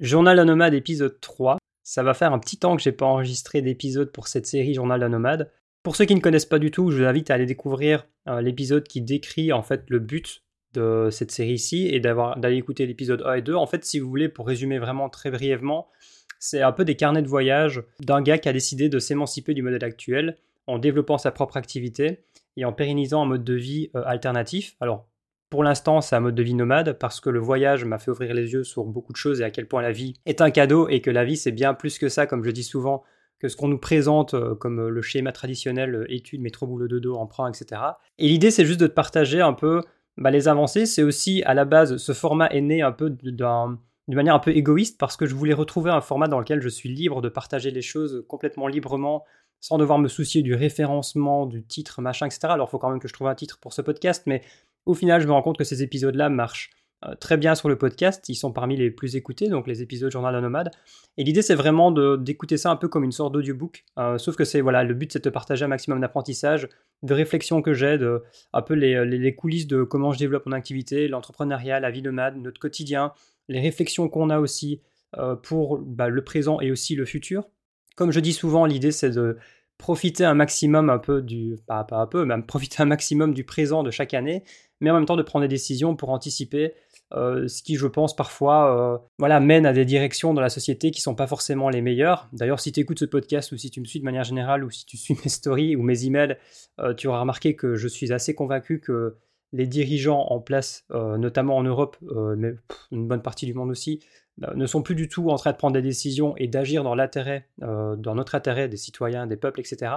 Journal d'un nomade épisode 3. Ça va faire un petit temps que j'ai pas enregistré d'épisode pour cette série Journal d'un nomade. Pour ceux qui ne connaissent pas du tout, je vous invite à aller découvrir euh, l'épisode qui décrit en fait le but de cette série ici et d'aller écouter l'épisode 1 et 2. En fait, si vous voulez, pour résumer vraiment très brièvement, c'est un peu des carnets de voyage d'un gars qui a décidé de s'émanciper du modèle actuel en développant sa propre activité et en pérennisant un mode de vie euh, alternatif. Alors, pour l'instant, c'est un mode de vie nomade parce que le voyage m'a fait ouvrir les yeux sur beaucoup de choses et à quel point la vie est un cadeau et que la vie, c'est bien plus que ça, comme je dis souvent, que ce qu'on nous présente euh, comme euh, le schéma traditionnel, études, métro, boulot, dodo, emprunt, etc. Et l'idée, c'est juste de te partager un peu bah, les avancées. C'est aussi, à la base, ce format est né un peu d'une manière un peu égoïste parce que je voulais retrouver un format dans lequel je suis libre de partager les choses complètement librement sans devoir me soucier du référencement, du titre, machin, etc. Alors, il faut quand même que je trouve un titre pour ce podcast, mais au final, je me rends compte que ces épisodes-là marchent euh, très bien sur le podcast. Ils sont parmi les plus écoutés, donc les épisodes Journal d'un nomade. Et l'idée, c'est vraiment d'écouter ça un peu comme une sorte d'audiobook. Euh, sauf que c'est voilà, le but, c'est de partager un maximum d'apprentissage, de réflexions que j'ai, un peu les, coulisses de comment je développe mon activité, l'entrepreneuriat, la vie nomade, notre quotidien, les réflexions qu'on a aussi euh, pour bah, le présent et aussi le futur. Comme je dis souvent, l'idée c'est de profiter un maximum un peu du, pas, pas peu, mais profiter un maximum du présent de chaque année, mais en même temps de prendre des décisions pour anticiper euh, ce qui, je pense, parfois euh, mène à des directions dans la société qui sont pas forcément les meilleures. D'ailleurs, si tu écoutes ce podcast ou si tu me suis de manière générale ou si tu suis mes stories ou mes emails, euh, tu auras remarqué que je suis assez convaincu que les dirigeants en place, notamment en Europe, mais une bonne partie du monde aussi, ne sont plus du tout en train de prendre des décisions et d'agir dans l'intérêt, euh, dans notre intérêt des citoyens, des peuples, etc.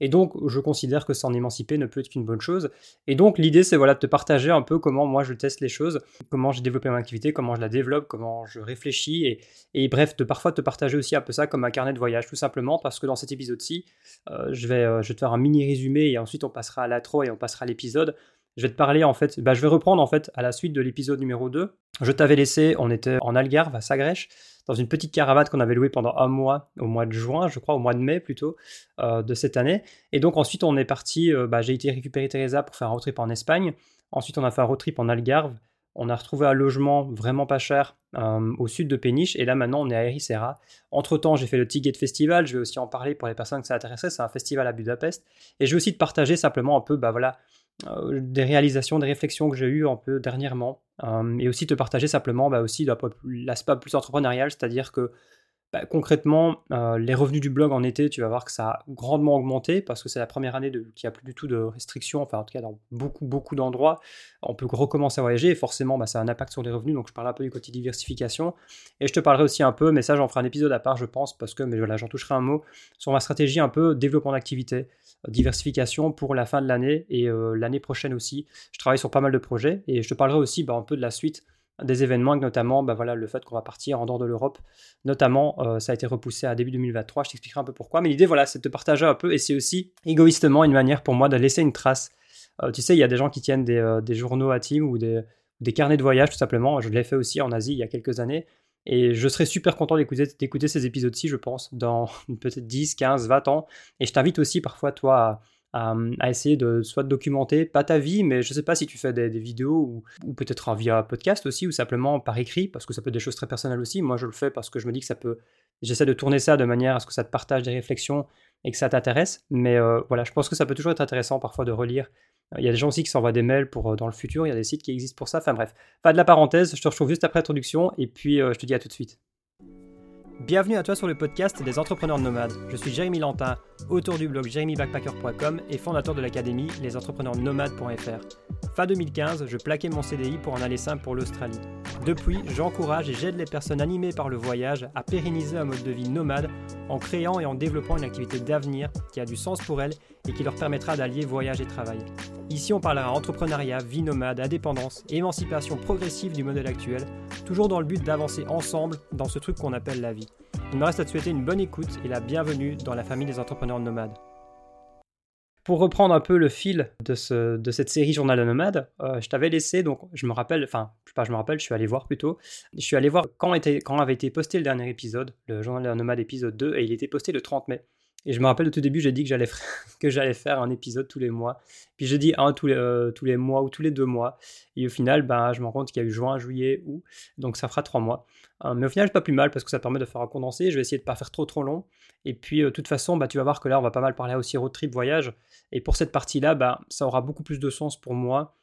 Et donc, je considère que s'en émanciper ne peut être qu'une bonne chose. Et donc, l'idée, c'est voilà, de te partager un peu comment moi je teste les choses, comment j'ai développé mon activité, comment je la développe, comment je réfléchis, et, et, bref, de parfois te partager aussi un peu ça comme un carnet de voyage, tout simplement, parce que dans cet épisode-ci, euh, je, vais, euh, je vais te faire un mini résumé, et ensuite on passera à l'intro et on passera à l'épisode je vais te parler en fait, bah, je vais reprendre en fait à la suite de l'épisode numéro 2. Je t'avais laissé, on était en Algarve à Sagrèche, dans une petite caravane qu'on avait louée pendant un mois, au mois de juin, je crois, au mois de mai plutôt, euh, de cette année. Et donc ensuite on est parti, euh, bah, j'ai été récupérer Teresa pour faire un road trip en Espagne. Ensuite on a fait un road trip en Algarve. On a retrouvé un logement vraiment pas cher euh, au sud de Péniche et là maintenant on est à Ericeira. Entre temps j'ai fait le Ticket Festival, je vais aussi en parler pour les personnes que ça intéresserait, c'est un festival à Budapest. Et je vais aussi te partager simplement un peu bah voilà, euh, des réalisations, des réflexions que j'ai eues un peu dernièrement, euh, et aussi te partager simplement bah, aussi l'aspect plus entrepreneurial, c'est-à-dire que bah, concrètement, euh, les revenus du blog en été, tu vas voir que ça a grandement augmenté parce que c'est la première année qu'il n'y a plus du tout de restrictions, enfin en tout cas dans beaucoup, beaucoup d'endroits, on peut recommencer à voyager et forcément bah, ça a un impact sur les revenus, donc je parle un peu du côté diversification. Et je te parlerai aussi un peu, mais ça j'en ferai un épisode à part je pense parce que mais j'en toucherai un mot sur ma stratégie un peu développement d'activité, diversification pour la fin de l'année et euh, l'année prochaine aussi. Je travaille sur pas mal de projets et je te parlerai aussi bah, un peu de la suite des événements, notamment bah, voilà, le fait qu'on va partir en dehors de l'Europe. Notamment, euh, ça a été repoussé à début 2023, je t'expliquerai un peu pourquoi. Mais l'idée, voilà, c'est de te partager un peu et c'est aussi égoïstement une manière pour moi de laisser une trace. Euh, tu sais, il y a des gens qui tiennent des, des journaux à team ou des, des, carnets de voyage, tout simplement. Je l'ai fait aussi en Asie il y a quelques années. Et je serais super content d'écouter ces épisodes-ci, je pense, dans peut-être 10, 15, 20 ans. Et je t'invite aussi parfois, toi, à, essayer de soit de documenter, pas ta vie, mais je ne sais pas si tu fais des, vidéos ou, peut-être via podcast aussi, ou simplement par écrit, parce que ça peut être des choses très personnelles aussi. Moi, je le fais parce que je me dis que ça peut. J'essaie de tourner ça de manière à ce que ça te partage des réflexions et que ça t'intéresse. Mais euh, voilà, je pense que ça peut toujours être intéressant parfois de relire il y a des gens aussi qui s'envoient des mails pour euh, dans le futur, il y a des sites qui existent pour ça. Enfin bref, pas de la parenthèse, je te retrouve juste après l'introduction et puis euh, je te dis à tout de suite. Bienvenue à toi sur le podcast des entrepreneurs nomades. Je suis Jérémy Lantin, auteur du blog jérémybackpacker.com et fondateur de l'académie lesentrepreneursnomades.fr. Fin 2015, je plaquais mon CDI pour en aller simple pour l'Australie. Depuis, j'encourage et j'aide les personnes animées par le voyage à pérenniser un mode de vie nomade en créant et en développant une activité d'avenir qui a du sens pour elles et qui leur permettra d'allier voyage et travail. Ici, on parlera entrepreneuriat, vie nomade, indépendance, émancipation progressive du modèle actuel, toujours dans le but d'avancer ensemble dans ce truc qu'on appelle la vie. Il me reste à te souhaiter une bonne écoute et la bienvenue dans la famille des entrepreneurs nomades. Pour reprendre un peu le fil de, cette série Journal de Nomade, euh, je t'avais laissé, donc je me rappelle, enfin, pas, je me rappelle, je suis allé voir plutôt, je suis allé voir quand, était, quand avait été posté le dernier épisode, le Journal de Nomade épisode 2, et il était posté le 30 mai. Et je me rappelle au tout début, j'ai dit que j'allais que j'allais faire un épisode tous les mois. Puis j'ai dit un tous les, euh, mois ou tous les deux mois. Et au final, ben, je me rends compte qu'il y a eu juin, juillet, août. Donc ça fera trois mois. Euh, mais au final, c'est pas plus mal parce que ça permet de faire un condensé. Je vais essayer de pas faire trop trop long. Et puis, de toute façon, bah, tu vas voir que là, on va pas mal parler aussi road trip, voyage. Et pour cette partie-là, bah, ça aura beaucoup plus de sens pour moi.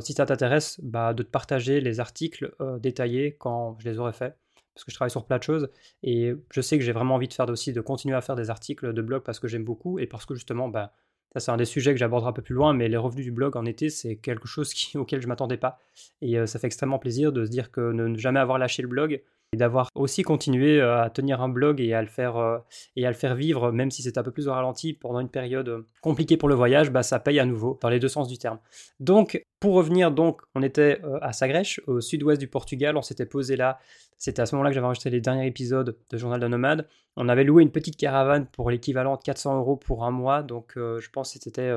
si ça t'intéresse, bah, de te partager les articles détaillés quand je les aurai faits parce que je travaille sur plein de choses et je sais que j'ai vraiment envie de faire aussi, de continuer à faire des articles de blog parce que j'aime beaucoup et parce que justement, bah, ça c'est un des sujets que j'aborderai un peu plus loin, mais les revenus du blog en été, c'est quelque chose auquel je m'attendais pas. Et euh, ça fait extrêmement plaisir de se dire que ne jamais avoir lâché le blog, et d'avoir aussi continué euh, à tenir un blog et à le faire, euh, et à le faire vivre, même si c'est un peu plus au ralenti pendant une période euh, compliquée pour le voyage, bah, ça paye à nouveau, dans les deux sens du terme. Donc, pour revenir, donc, on était à Sagrèche, au sud-ouest du Portugal, on s'était posé là, c'était à ce moment-là que j'avais enregistré les derniers épisodes de Journal d'un nomade. On avait loué une petite caravane pour l'équivalent de 400 euros pour un mois, donc je pense que c'était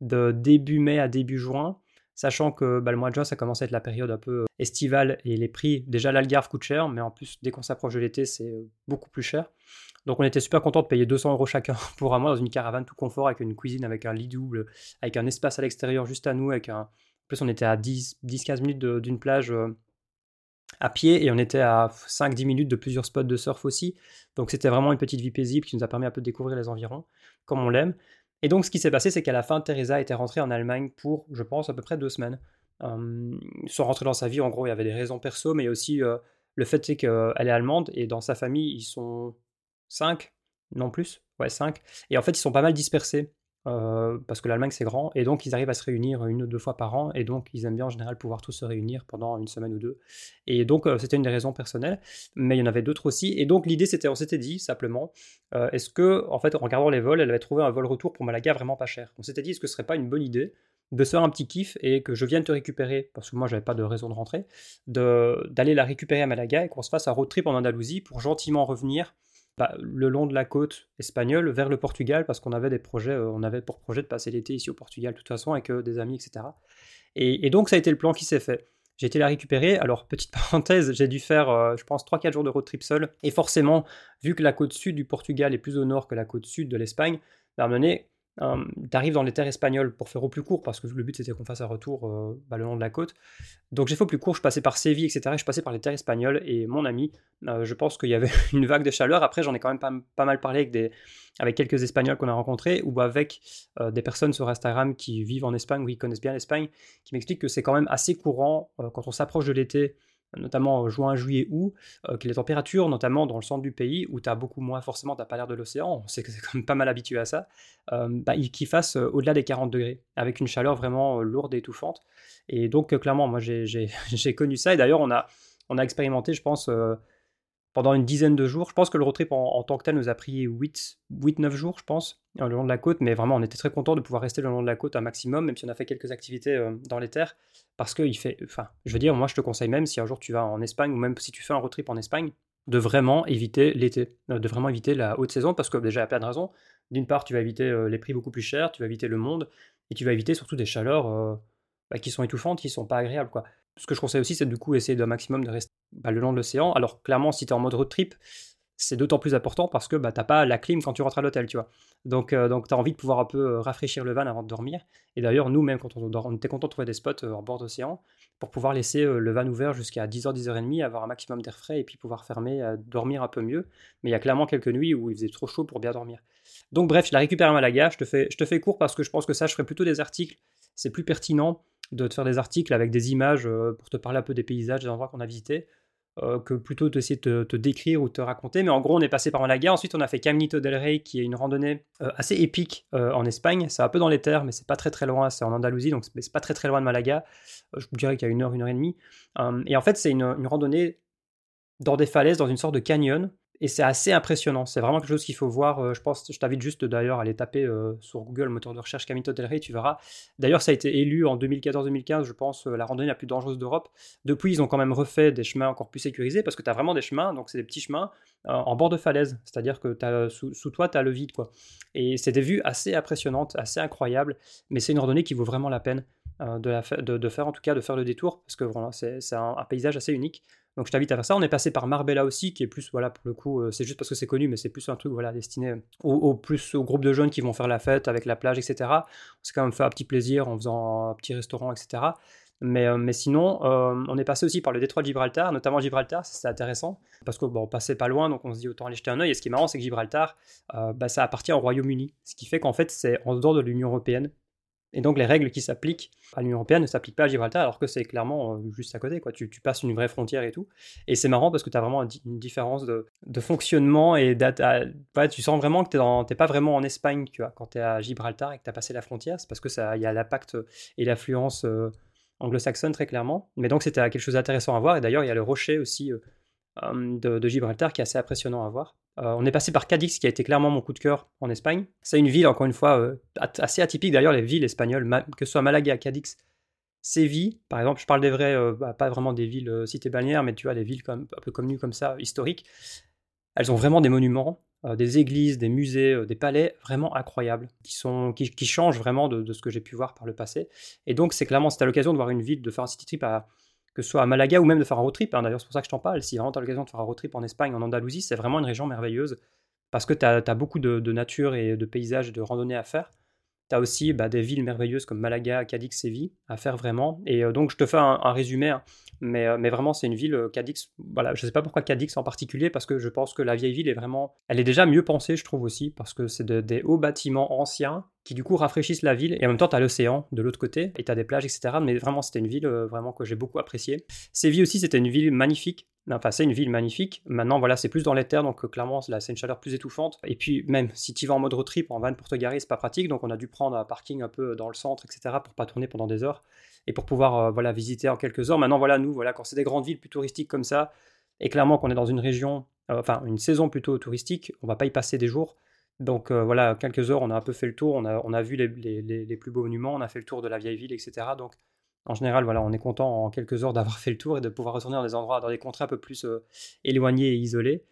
de début mai à début juin sachant que le mois de juin, ça commence à être la période un peu euh, estivale et les prix, déjà l'Algarve coûte cher, mais en plus, dès qu'on s'approche de l'été, c'est euh, beaucoup plus cher. Donc on était super content de payer 200 euros chacun pour un mois dans une caravane tout confort, avec une cuisine, avec un lit double, avec un espace à l'extérieur juste à nous, avec un... En plus, on était à 10-15 minutes d'une plage euh, à pied et on était à 5-10 minutes de plusieurs spots de surf aussi. Donc c'était vraiment une petite vie paisible qui nous a permis un peu de découvrir les environs, comme on l'aime. Et donc, ce qui s'est passé, c'est qu'à la fin, Teresa était rentrée en Allemagne pour, je pense, à peu près deux semaines. Euh, sans rentrer dans sa vie, en gros, il y avait des raisons perso, mais aussi euh, le fait c'est qu'elle est allemande et dans sa famille, ils sont cinq, non plus, ouais, cinq. Et en fait, ils sont pas mal dispersés. Euh, parce que l'Allemagne c'est grand, et donc ils arrivent à se réunir une ou deux fois par an, et donc ils aiment bien en général pouvoir tous se réunir pendant une semaine ou deux. Et donc euh, c'était une des raisons personnelles, mais il y en avait d'autres aussi. Et donc l'idée c'était, on s'était dit simplement, euh, est-ce que, en fait, en regardant les vols, elle avait trouvé un vol retour pour Malaga vraiment pas cher? On s'était dit, est-ce que ce serait pas une bonne idée de se faire un petit kiff et que je vienne te récupérer, parce que moi j'avais pas de raison de rentrer, d'aller la récupérer à Malaga et qu'on se fasse un road trip en Andalousie pour gentiment revenir le long de la côte espagnole vers le Portugal parce qu'on avait des projets, euh, on avait pour projet de passer l'été ici au Portugal de toute façon avec euh, des amis, etc. Et, donc ça a été le plan qui s'est fait. J'ai été la récupérer. Alors, petite parenthèse, j'ai dû faire, euh, je pense, 3-4 jours de road trip seul. Et forcément, vu que la côte sud du Portugal est plus au nord que la côte sud de l'Espagne, bah, donné, euh, tu dans les terres espagnoles pour faire au plus court, parce que le but c'était qu'on fasse un retour euh, bah, le long de la côte. Donc j'ai fait au plus court, je passais par Séville, etc. je passais par les terres espagnoles, et mon ami, euh, je pense qu'il y avait une vague de chaleur. Après, j'en ai quand même pas, mal parlé avec quelques Espagnols qu'on a rencontrés, ou avec euh, des personnes sur Instagram qui vivent en Espagne, ou qui connaissent bien l'Espagne, qui m'expliquent que c'est quand même assez courant quand on s'approche de l'été notamment juin, juillet, août, euh, que les températures, notamment dans le centre du pays, où tu as beaucoup moins, forcément, tu pas l'air de l'océan, on sait que c'est quand même pas mal habitué à ça, euh, bah, qu'il fasse euh, au-delà des 40 degrés, avec une chaleur vraiment lourde et étouffante. Et donc, clairement, moi, j'ai connu ça, et d'ailleurs, on a, on a expérimenté, je pense, pendant une dizaine de jours. Je pense que le road trip en, tant que tel nous a pris 8-9 jours, je pense, le long de la côte. Mais vraiment, on était très content de pouvoir rester le long de la côte un maximum, même si on a fait quelques activités euh, dans les terres. Parce qu'il fait. Enfin, je veux dire, moi, je te conseille même, si un jour tu vas en Espagne, ou même si tu fais un road trip en Espagne, de vraiment éviter l'été, euh, de vraiment éviter la haute saison, parce que déjà, il a plein de raisons. D'une part, tu vas éviter euh, les prix beaucoup plus chers, tu vas éviter le monde, et tu vas éviter surtout des chaleurs bah, qui sont étouffantes, qui sont pas agréables. Quoi ce que je conseille aussi, c'est du coup essayer d'un maximum de rester bah, le long de l'océan. Alors clairement, si tu es en mode road trip, c'est d'autant plus important parce que bah, tu n'as pas la clim quand tu rentres à l'hôtel, tu vois. Donc, euh, tu as envie de pouvoir un peu euh, rafraîchir le van avant de dormir. Et d'ailleurs, nous, même quand on était content de trouver des spots euh, en bord d'océan pour pouvoir laisser le van ouvert jusqu'à 10h, 10h30, avoir un maximum d'air frais et puis pouvoir fermer, dormir un peu mieux. Mais il y a clairement quelques nuits où il faisait trop chaud pour bien dormir. Donc bref, je la récupère à Malaga. Je te, fais, je te fais court parce que je pense que ça, je ferai plutôt des articles. C'est plus pertinent de te faire des articles avec des images euh, pour te parler un peu des paysages, des endroits qu'on a visités, euh, que plutôt d'essayer de te, décrire ou te raconter. Mais en gros, on est passé par Malaga. Ensuite, on a fait Caminito del Rey, qui est une randonnée euh, assez épique en Espagne. C'est un peu dans les terres, mais c'est pas très très loin. C'est en Andalousie, donc c'est pas très très loin de Malaga. je vous dirais qu'il y a une heure, une heure et demie. et en fait, c'est une, une, randonnée dans des falaises, dans une sorte de canyon et c'est assez impressionnant. C'est vraiment quelque chose qu'il faut voir. Euh, je pense, je t'invite juste d'ailleurs à aller taper euh, sur Google, moteur de recherche Camino Rey, tu verras. D'ailleurs, ça a été élu en 2014-2015, je pense, euh, la randonnée la plus dangereuse d'Europe. Depuis, ils ont quand même refait des chemins encore plus sécurisés parce que tu as vraiment des chemins, donc c'est des petits chemins en bord de falaise. C'est-à-dire que as, sous, toi, tu as le vide. quoi. Et c'est des vues assez impressionnantes, assez incroyables, mais c'est une randonnée qui vaut vraiment la peine de, faire, en tout cas, de faire le détour parce que voilà, c'est un paysage assez unique. Donc je t'invite à faire ça. On est passé par Marbella aussi, qui est plus, voilà, pour le coup, c'est juste parce que c'est connu, mais c'est plus un truc, voilà, destiné au, plus au groupe de jeunes qui vont faire la fête avec la plage, etc. On s'est quand même fait un petit plaisir en faisant un petit restaurant, etc. Mais, mais sinon, on est passé aussi par le détroit de Gibraltar, notamment Gibraltar, c'est intéressant, parce que bon, on passait pas loin, donc on se dit autant aller jeter un œil. Et ce qui est marrant, c'est que Gibraltar, bah, ça appartient au Royaume-Uni, ce qui fait qu'en fait, c'est en dehors de l'Union Européenne. Et donc les règles qui s'appliquent à l'Union Européenne ne s'appliquent pas à Gibraltar, alors que c'est clairement euh, juste à côté. Tu, passes une vraie frontière et tout. Et c'est marrant parce que tu as vraiment une différence de, fonctionnement et tu sens vraiment que tu n'es pas vraiment en Espagne quand tu es à Gibraltar et que tu as passé la frontière. C'est parce qu'il y a l'impact et l'affluence euh, anglo-saxonne très clairement. Mais donc c'était quelque chose d'intéressant à voir. Et d'ailleurs, il y a le rocher aussi euh, de, Gibraltar qui est assez impressionnant à voir. Euh, on est passé par Cadix, qui a été clairement mon coup de cœur en Espagne. C'est une ville, encore une fois, euh, assez atypique d'ailleurs, les villes espagnoles, que ce soit Malaga, Cadix, Séville, par exemple, je parle des vrais, euh, bah, pas vraiment des villes cités balnéaires, mais tu vois, des villes comme, un peu connues comme ça, historiques. Elles ont vraiment des monuments, des églises, des musées, des palais vraiment incroyables, qui, sont, qui, changent vraiment de, de, ce que j'ai pu voir par le passé. Et donc, c'est clairement, c'était l'occasion de voir une ville, de faire un city trip à, que ce soit à Malaga ou même de faire un road trip. Hein. D'ailleurs, c'est pour ça que je t'en parle. Si vraiment tu as l'occasion de faire un road trip en Espagne, en Andalousie, c'est vraiment une région merveilleuse parce que tu as, beaucoup de, nature et de paysages de randonnée à faire. Tu as aussi bah, des villes merveilleuses comme Malaga, Cadix, Séville à faire vraiment. Et euh, donc, je te fais un, résumé, hein. mais, euh, mais, vraiment, c'est une ville, euh, Cadix. Voilà, je ne sais pas pourquoi Cadix en particulier, parce que je pense que la vieille ville est vraiment. Elle est déjà mieux pensée, je trouve aussi, parce que c'est des hauts bâtiments anciens qui du coup rafraîchissent la ville. Et en même temps tu as l'océan de l'autre côté et tu as des plages etc mais vraiment c'était une ville euh, vraiment que j'ai beaucoup appréciée. Séville aussi c'était une ville magnifique. Enfin c'est une ville magnifique. Maintenant voilà c'est plus dans les terres donc euh, clairement là c'est une chaleur plus étouffante. Et puis même si tu vas en mode road trip en van pour te garer c'est pas pratique. Donc on a dû prendre un parking un peu dans le centre etc pour pas tourner pendant des heures et pour pouvoir euh, visiter en quelques heures. Maintenant voilà nous voilà quand c'est des grandes villes plus touristiques comme ça et clairement qu'on est dans une région enfin une saison plutôt touristique on va pas y passer des jours donc euh, voilà, quelques heures, on a un peu fait le tour, on a, vu les, les, plus beaux monuments, on a fait le tour de la vieille ville, etc. Donc en général, voilà, on est content en quelques heures d'avoir fait le tour et de pouvoir retourner dans des endroits, dans des contrées un peu plus euh, éloignés et isolés.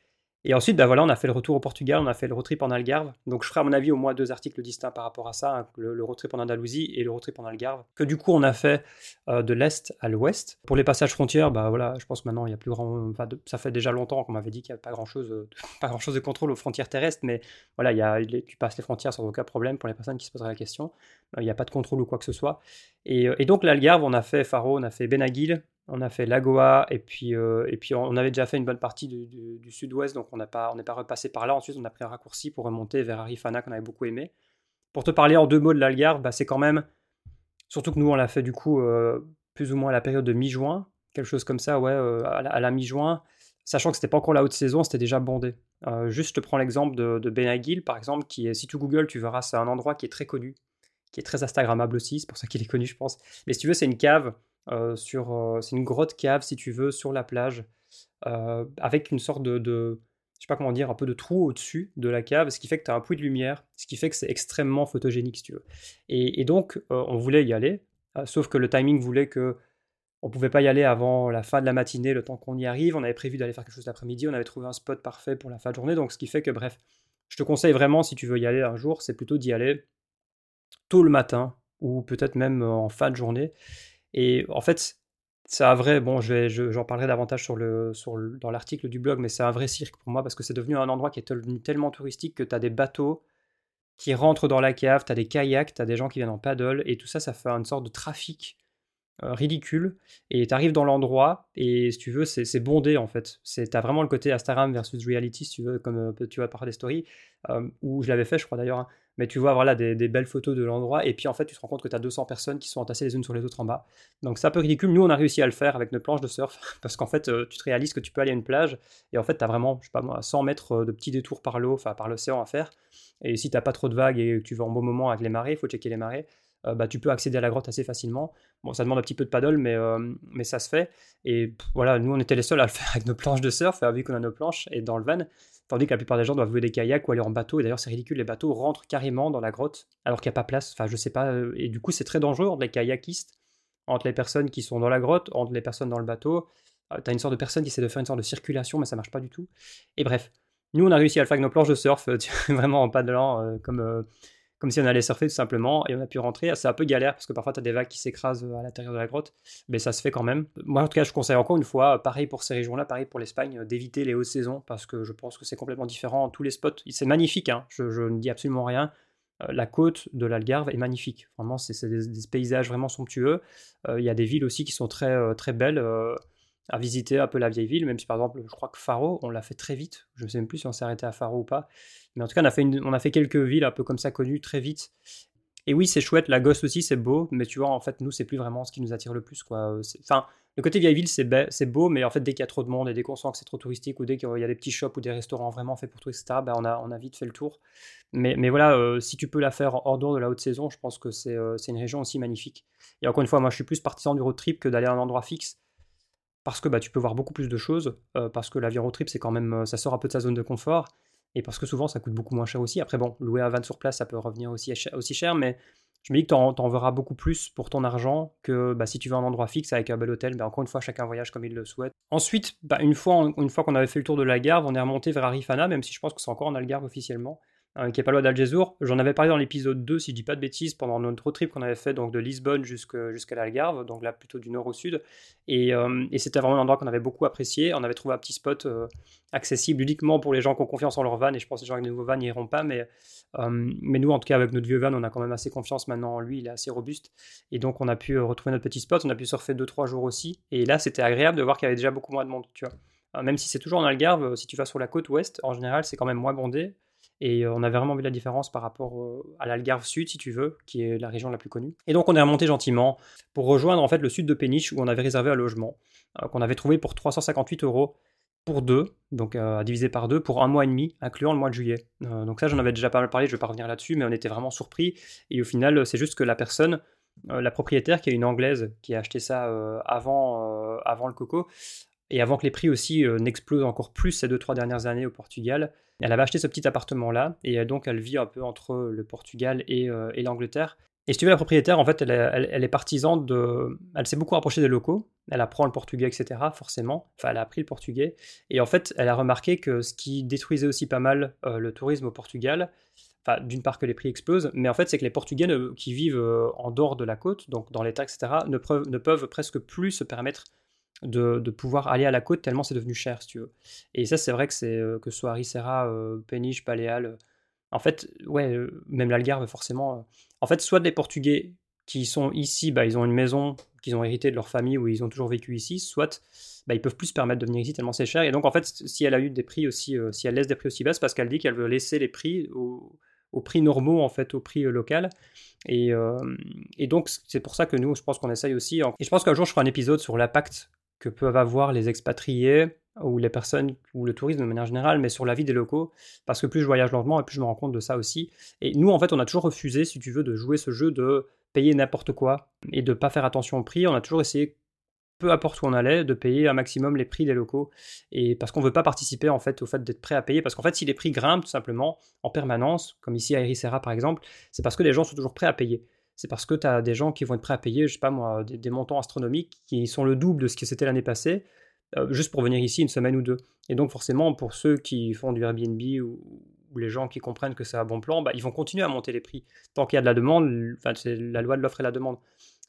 Et ensuite, bah voilà, on a fait le retour au Portugal, on a fait le road trip en Algarve. Donc je ferai à mon avis au moins deux articles distincts par rapport à ça, hein, le, road trip en Andalousie et le road trip en Algarve. Que du coup on a fait euh, de l'est à l'ouest. Pour les passages frontières, bah voilà, je pense que maintenant il y a plus grand, enfin, ça fait déjà longtemps qu'on m'avait dit qu'il n'y a pas grand chose, euh, pas grand chose de contrôle aux frontières terrestres, mais voilà, il y a, tu passes les frontières sans aucun problème pour les personnes qui se poseraient la question. Euh, il n'y a pas de contrôle ou quoi que ce soit. Et, et donc l'Algarve, on a fait Faro, on a fait Benagil, on a fait Lagoa et puis, euh, et puis on avait déjà fait une bonne partie du, sud-ouest, donc on n'est pas, pas repassé par là. Ensuite, on a pris un raccourci pour remonter vers Arifana qu'on avait beaucoup aimé. Pour te parler en deux mots de l'Algarve, bah, c'est quand même, surtout que nous on l'a fait du coup euh, plus ou moins à la période de mi-juin, quelque chose comme ça, ouais, euh, à la, mi-juin, sachant que c'était pas encore la haute saison, c'était déjà bondé. juste, je te prends l'exemple de, de Benagil, par exemple, qui est, si tu googles, tu verras, c'est un endroit qui est très connu, qui est très Instagrammable aussi, c'est pour ça qu'il est connu, je pense. Mais si tu veux, c'est une cave sur, euh, c'est une grotte cave, si tu veux, sur la plage, euh, avec une sorte de, de, je sais pas comment dire, un peu de trou au-dessus de la cave, ce qui fait que tu as un puits de lumière, ce qui fait que c'est extrêmement photogénique, si tu veux. Et, donc, on voulait y aller, sauf que le timing voulait que on pouvait pas y aller avant la fin de la matinée, le temps qu'on y arrive. On avait prévu d'aller faire quelque chose l'après-midi, on avait trouvé un spot parfait pour la fin de journée, donc ce qui fait que, bref, je te conseille vraiment, si tu veux y aller un jour, c'est plutôt d'y aller tôt le matin, ou peut-être même en fin de journée. Et en fait, c'est un vrai, bon, j'en je, parlerai davantage sur le, sur dans l'article du blog, mais c'est un vrai cirque pour moi parce que c'est devenu un endroit qui est devenu tellement touristique que tu as des bateaux qui rentrent dans la cave, tu as des kayaks, tu as des gens qui viennent en paddle, et tout ça, ça fait une sorte de trafic euh, ridicule. Et tu arrives dans l'endroit, et si tu veux, c'est bondé en fait. Tu as vraiment le côté Instagram versus reality, si tu veux, comme euh, tu vas parler des stories, euh, où je l'avais fait, je crois d'ailleurs, hein mais tu vois voilà des, belles photos de l'endroit et puis en fait tu te rends compte que tu as 200 personnes qui sont entassées les unes sur les autres en bas. Donc c'est un peu ridicule. Nous on a réussi à le faire avec notre planche de surf parce qu'en fait euh, tu te réalises que tu peux aller à une plage et en fait tu as vraiment je sais pas moi 100 mètres euh, de petits détours par l'eau, enfin par l'océan à faire. Et si tu pas trop de vagues et que tu vas en bon moment avec les marées, il faut checker les marées. Euh, bah, tu peux accéder à la grotte assez facilement. Bon, ça demande un petit peu de paddle, mais, mais ça se fait. Et voilà, nous, on était les seuls à le faire avec nos planches de surf, vu qu'on a nos planches et dans le van. Tandis que la plupart des gens doivent louer des kayaks ou aller en bateau. Et d'ailleurs, c'est ridicule, les bateaux rentrent carrément dans la grotte alors qu'il n'y a pas place. Enfin, je sais pas. Euh, et du coup, c'est très dangereux entre les kayakistes, entre les personnes qui sont dans la grotte, entre les personnes dans le bateau. Euh, tu as une sorte de personne qui essaie de faire une sorte de circulation, mais ça marche pas du tout. Et bref, nous, on a réussi à le faire avec nos planches de surf, vraiment en paddlant, comme, comme si on allait surfer tout simplement, et on a pu rentrer. C'est un peu galère parce que parfois tu as des vagues qui s'écrasent à l'intérieur de la grotte, mais ça se fait quand même. Moi, en tout cas, je conseille encore une fois, pareil pour ces régions-là, pareil pour l'Espagne, d'éviter les hautes saisons parce que je pense que c'est complètement différent. Tous les spots, c'est magnifique, hein, je, ne dis absolument rien. Euh, la côte de l'Algarve est magnifique. Vraiment, c'est des, paysages vraiment somptueux. Euh, il y a des villes aussi qui sont très, euh, très belles à visiter un peu la vieille ville, même si par exemple, je crois que Faro, on l'a fait très vite. Je ne sais même plus si on s'est arrêté à Faro ou pas. Mais en tout cas, on a, fait on a fait quelques villes un peu comme ça connues très vite. Et oui, c'est chouette, la gosse aussi, c'est beau, mais tu vois, en fait, nous, c'est plus vraiment ce qui nous attire le plus, quoi. Enfin, le côté vieille ville, c'est beau, mais en fait, dès qu'il y a trop de monde et dès qu'on sent que c'est trop touristique ou dès qu'il y a des petits shops ou des restaurants vraiment faits pour tout, etc., ben on, a, on a vite fait le tour. Mais, mais voilà, euh, si tu peux la faire hors dehors de la haute saison, je pense que euh, c'est une région aussi magnifique. Et encore une fois, moi, je suis plus partisan du road trip que d'aller à un endroit fixe parce que bah, tu peux voir beaucoup plus de choses, euh, parce que l'avion trip, c'est quand même, ça sort un peu de sa zone de confort, et parce que souvent, ça coûte beaucoup moins cher aussi. Après, bon, louer un van sur place, ça peut revenir aussi, cher, mais je me dis que tu en, verras beaucoup plus pour ton argent que bah, si tu veux un endroit fixe avec un bel hôtel. Bah, encore une fois, chacun voyage comme il le souhaite. Ensuite, bah, une fois, qu'on avait fait le tour de la gare, on est remonté vers Arifana, même si je pense que c'est encore en Algarve officiellement. Euh, qui est pas loin d'Algezour. J'en avais parlé dans l'épisode 2, si je dis pas de bêtises, pendant notre trip qu'on avait fait donc de Lisbonne jusqu'à l'Algarve, donc là plutôt du nord au sud. Et, euh, et c'était vraiment un endroit qu'on avait beaucoup apprécié. On avait trouvé un petit spot euh, accessible uniquement pour les gens qui ont confiance en leur van, et je pense que les gens avec des nouveaux van n'iront pas, mais, mais nous, en tout cas, avec notre vieux van, on a quand même assez confiance maintenant en lui, il est assez robuste. Et donc, on a pu retrouver notre petit spot, on a pu surfer 2-3 jours aussi. Et là, c'était agréable de voir qu'il y avait déjà beaucoup moins de monde, tu vois. Même si c'est toujours en Algarve, si tu vas sur la côte ouest, en général, c'est quand même moins bondé. Et on a vraiment vu la différence par rapport à l'Algarve Sud, si tu veux, qui est la région la plus connue. Et donc on est remonté gentiment pour rejoindre en fait le sud de Péniche où on avait réservé un logement qu'on avait trouvé pour 358 euros pour deux, donc à diviser par deux, pour un mois et demi, incluant le mois de juillet. donc ça, j'en avais déjà pas mal parlé, je vais pas revenir là-dessus, mais on était vraiment surpris. Et au final, c'est juste que la personne, la propriétaire, qui est une anglaise, qui a acheté ça avant, avant le coco, et avant que les prix aussi n'explosent encore plus ces deux, trois dernières années au Portugal, elle avait acheté ce petit appartement-là, et donc elle vit un peu entre le Portugal et, euh, l'Angleterre. Et si tu veux, la propriétaire, en fait, elle, est partisane de. Elle s'est beaucoup rapprochée des locaux. Elle apprend le portugais, etc., forcément. Enfin, elle a appris le portugais. Et en fait, elle a remarqué que ce qui détruisait aussi pas mal euh, le tourisme au Portugal, enfin, d'une part que les prix explosent, mais en fait, c'est que les Portugais qui vivent euh, en dehors de la côte, donc dans l'État, etc., ne peuvent presque plus se permettre de, pouvoir aller à la côte tellement c'est devenu cher, si tu veux. Et ça, c'est vrai que c'est euh, que soit Aricera, euh, Péniche, Paléal, euh, en fait, ouais, même l'Algarve, forcément. en fait, soit des Portugais qui sont ici, bah, ils ont une maison qu'ils ont hérité de leur famille ou ils ont toujours vécu ici, soit bah, ils peuvent plus se permettre de venir ici tellement c'est cher. Et donc, en fait, si elle a eu des prix aussi, si elle laisse des prix aussi bas, c'est parce qu'elle dit qu'elle veut laisser les prix au, prix normaux, en fait, au prix local. Et, et donc, c'est pour ça que nous, je pense qu'on essaye aussi. Et je pense qu'un jour, je ferai un épisode sur l'impact que peuvent avoir les expatriés ou les personnes ou le tourisme de manière générale, mais sur la vie des locaux, parce que plus je voyage lentement et plus je me rends compte de ça aussi. Et nous, en fait, on a toujours refusé, si tu veux, de jouer ce jeu de payer n'importe quoi et de pas faire attention au prix. On a toujours essayé, peu importe où on allait, de payer un maximum les prix des locaux. Et parce qu'on veut pas participer en fait au fait d'être prêt à payer, parce qu'en fait, si les prix grimpent tout simplement en permanence, comme ici à Ericeira par exemple, c'est parce que les gens sont toujours prêts à payer c'est parce que tu as des gens qui vont être prêts à payer, je sais pas moi, des, montants astronomiques qui sont le double de ce que c'était l'année passée, euh, juste pour venir ici une semaine ou deux. Et donc forcément, pour ceux qui font du Airbnb ou, les gens qui comprennent que c'est un bon plan, bah, ils vont continuer à monter les prix. Tant qu'il y a de la demande, c'est la loi de l'offre et la demande.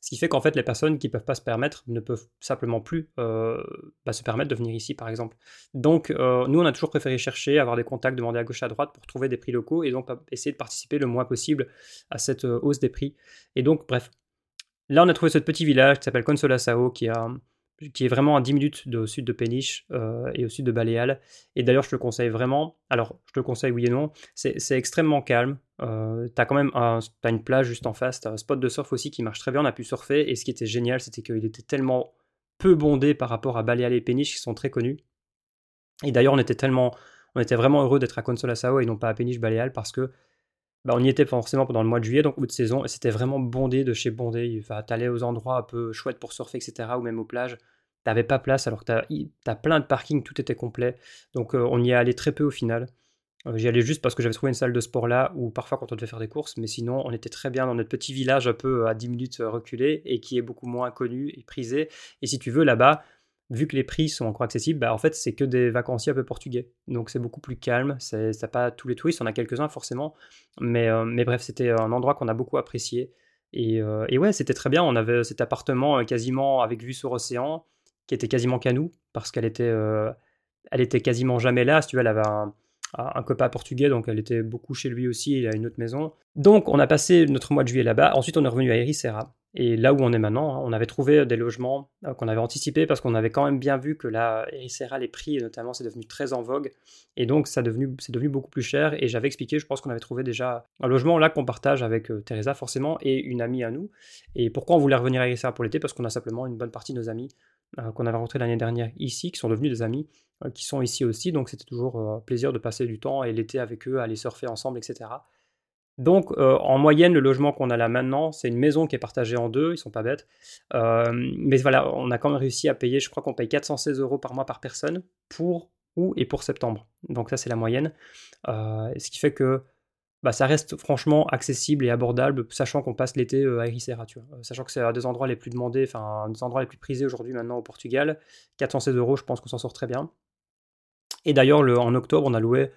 Ce qui fait qu'en fait, les personnes qui ne peuvent pas se permettre ne peuvent simplement plus euh, bah, se permettre de venir ici, par exemple. Donc, euh, nous, on a toujours préféré chercher, avoir des contacts, demander à gauche, à droite pour trouver des prix locaux et donc essayer de participer le moins possible à cette euh, hausse des prix. Et donc, bref. Là, on a trouvé ce petit village qui s'appelle Consolasao, qui a qui est vraiment à 10 minutes au sud de Péniche euh, et au sud de Baléal. Et d'ailleurs, je te le conseille vraiment. Alors, je te le conseille oui et non. C'est extrêmement calme. Euh, tu as quand même as une plage juste en face. Tu as un spot de surf aussi qui marche très bien. On a pu surfer. Et ce qui était génial, c'était qu'il était tellement peu bondé par rapport à Baléal et Péniche qui sont très connus. Et d'ailleurs, on était tellement. On était vraiment heureux d'être à Consolasao et non pas à Péniche Baléal parce que bah, on y était forcément pendant le mois de juillet, donc haute saison, et c'était vraiment bondé de chez bondé. Enfin, t'allais aux endroits un peu chouettes pour surfer, etc., ou même aux plages. T'avais pas place, alors que t'as as plein de parkings, tout était complet. Donc euh, on y est allé très peu au final. Euh, j'y allais juste parce que j'avais trouvé une salle de sport là, ou parfois quand on devait faire des courses, mais sinon on était très bien dans notre petit village un peu à 10 minutes reculé, et qui est beaucoup moins connu et prisé. Et si tu veux, là-bas, vu que les prix sont encore accessibles, bah, en fait, c'est que des vacanciers un peu portugais. Donc, c'est beaucoup plus calme. C'est, pas tous les touristes, on a quelques-uns forcément. Mais, euh, mais bref, c'était un endroit qu'on a beaucoup apprécié. Et, euh, et ouais, c'était très bien. On avait cet appartement quasiment avec vue sur océan, qui était quasiment qu'à nous, parce qu'elle était, elle était quasiment jamais là. Si tu veux, elle avait un, un copain portugais, donc elle était beaucoup chez lui aussi, il a une autre maison. Donc on a passé notre mois de juillet là-bas, ensuite on est revenu à Ericeira. Et là où on est maintenant, hein, on avait trouvé des logements euh, qu'on avait anticipés parce qu'on avait quand même bien vu que là, Ericeira, les prix notamment, c'est devenu très en vogue. Et donc c'est devenu, devenu beaucoup plus cher. Et j'avais expliqué, je pense qu'on avait trouvé déjà un logement là qu'on partage avec euh, Teresa forcément et une amie à nous. Et pourquoi on voulait revenir à Ericeira pour l'été? Parce qu'on a simplement une bonne partie de nos amis euh, qu'on avait rencontrés l'année dernière ici, qui sont devenus des amis euh, qui sont ici aussi. Donc c'était toujours un euh, plaisir de passer du temps et l'été avec eux, aller surfer ensemble, etc. Donc euh, en moyenne, le logement qu'on a là maintenant, c'est une maison qui est partagée en deux, ils sont pas bêtes. mais voilà, on a quand même réussi à payer, je crois qu'on paye 416 euros par mois par personne pour ou et pour septembre. Donc ça c'est la moyenne. ce qui fait que bah, ça reste franchement accessible et abordable, sachant qu'on passe l'été à Ericeira, tu vois. Sachant que c'est un des endroits les plus demandés, enfin un des endroits les plus prisés aujourd'hui maintenant au Portugal. 416 euros, je pense qu'on s'en sort très bien. Et d'ailleurs, en octobre, on a loué